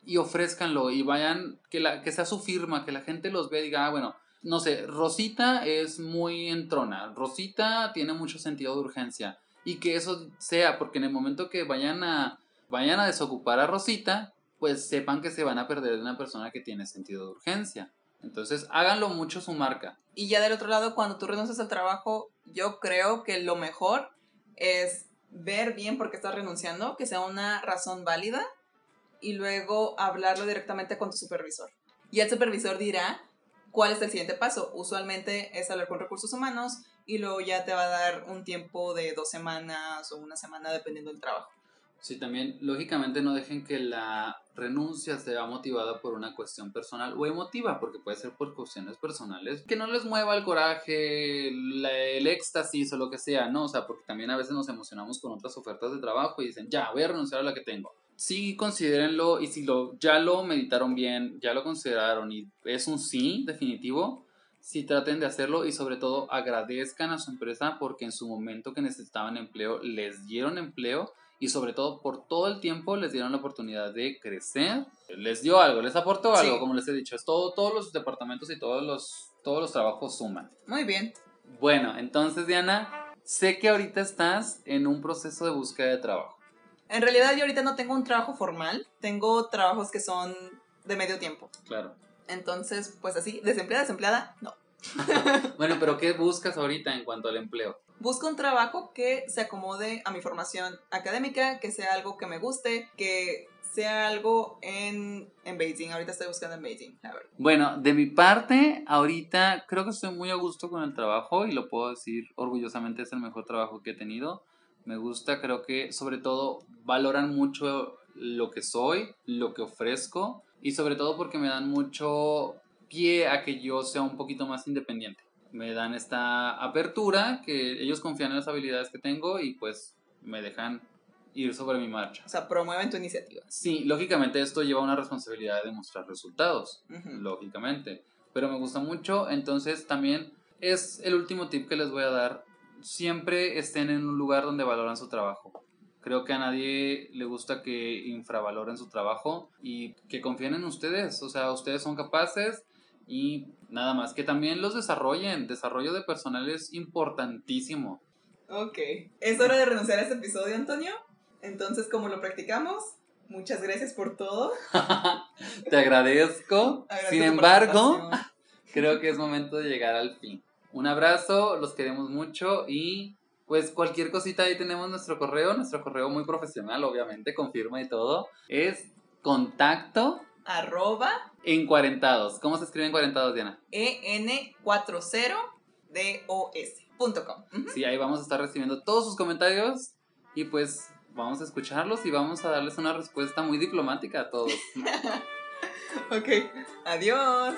y ofrézcanlo y vayan, que, la, que sea su firma, que la gente los vea y diga, ah, bueno, no sé, Rosita es muy entrona, Rosita tiene mucho sentido de urgencia y que eso sea, porque en el momento que vayan a, vayan a desocupar a Rosita, pues sepan que se van a perder de una persona que tiene sentido de urgencia. Entonces, háganlo mucho su marca. Y ya del otro lado, cuando tú renuncias al trabajo, yo creo que lo mejor es ver bien por qué estás renunciando, que sea una razón válida y luego hablarlo directamente con tu supervisor. Y el supervisor dirá cuál es el siguiente paso. Usualmente es hablar con recursos humanos y luego ya te va a dar un tiempo de dos semanas o una semana dependiendo del trabajo. Sí, también, lógicamente no dejen que la renuncia sea motivada por una cuestión personal o emotiva, porque puede ser por cuestiones personales, que no les mueva el coraje, el éxtasis o lo que sea, ¿no? O sea, porque también a veces nos emocionamos con otras ofertas de trabajo y dicen, ya, voy a renunciar a la que tengo sí considérenlo y si lo, ya lo meditaron bien, ya lo consideraron y es un sí definitivo, sí traten de hacerlo y sobre todo agradezcan a su empresa porque en su momento que necesitaban empleo les dieron empleo y sobre todo por todo el tiempo les dieron la oportunidad de crecer, les dio algo, les aportó algo, como les he dicho, es todo, todos los departamentos y todos los, todos los trabajos suman. Muy bien. Bueno, entonces Diana, sé que ahorita estás en un proceso de búsqueda de trabajo. En realidad yo ahorita no tengo un trabajo formal, tengo trabajos que son de medio tiempo. Claro. Entonces, pues así, desempleada, desempleada, no. bueno, pero ¿qué buscas ahorita en cuanto al empleo? Busco un trabajo que se acomode a mi formación académica, que sea algo que me guste, que sea algo en, en Beijing. Ahorita estoy buscando en Beijing. Bueno, de mi parte, ahorita creo que estoy muy a gusto con el trabajo y lo puedo decir orgullosamente, es el mejor trabajo que he tenido me gusta, creo que sobre todo valoran mucho lo que soy, lo que ofrezco y sobre todo porque me dan mucho pie a que yo sea un poquito más independiente. Me dan esta apertura que ellos confían en las habilidades que tengo y pues me dejan ir sobre mi marcha. O sea, promueven tu iniciativa. Sí, lógicamente esto lleva una responsabilidad de mostrar resultados, lógicamente. Pero me gusta mucho, entonces también es el último tip que les voy a dar siempre estén en un lugar donde valoran su trabajo. Creo que a nadie le gusta que infravaloren su trabajo y que confíen en ustedes. O sea, ustedes son capaces y nada más. Que también los desarrollen. Desarrollo de personal es importantísimo. Ok. Es hora de renunciar a este episodio, Antonio. Entonces, como lo practicamos, muchas gracias por todo. Te agradezco. Sin embargo, creo que es momento de llegar al fin. Un abrazo, los queremos mucho y pues cualquier cosita ahí tenemos nuestro correo, nuestro correo muy profesional, obviamente, confirma y todo. Es contacto arroba encuarentados. ¿Cómo se escribe encuarentados, Diana? en40dos.com. Sí, ahí vamos a estar recibiendo todos sus comentarios y pues vamos a escucharlos y vamos a darles una respuesta muy diplomática a todos. ok, adiós.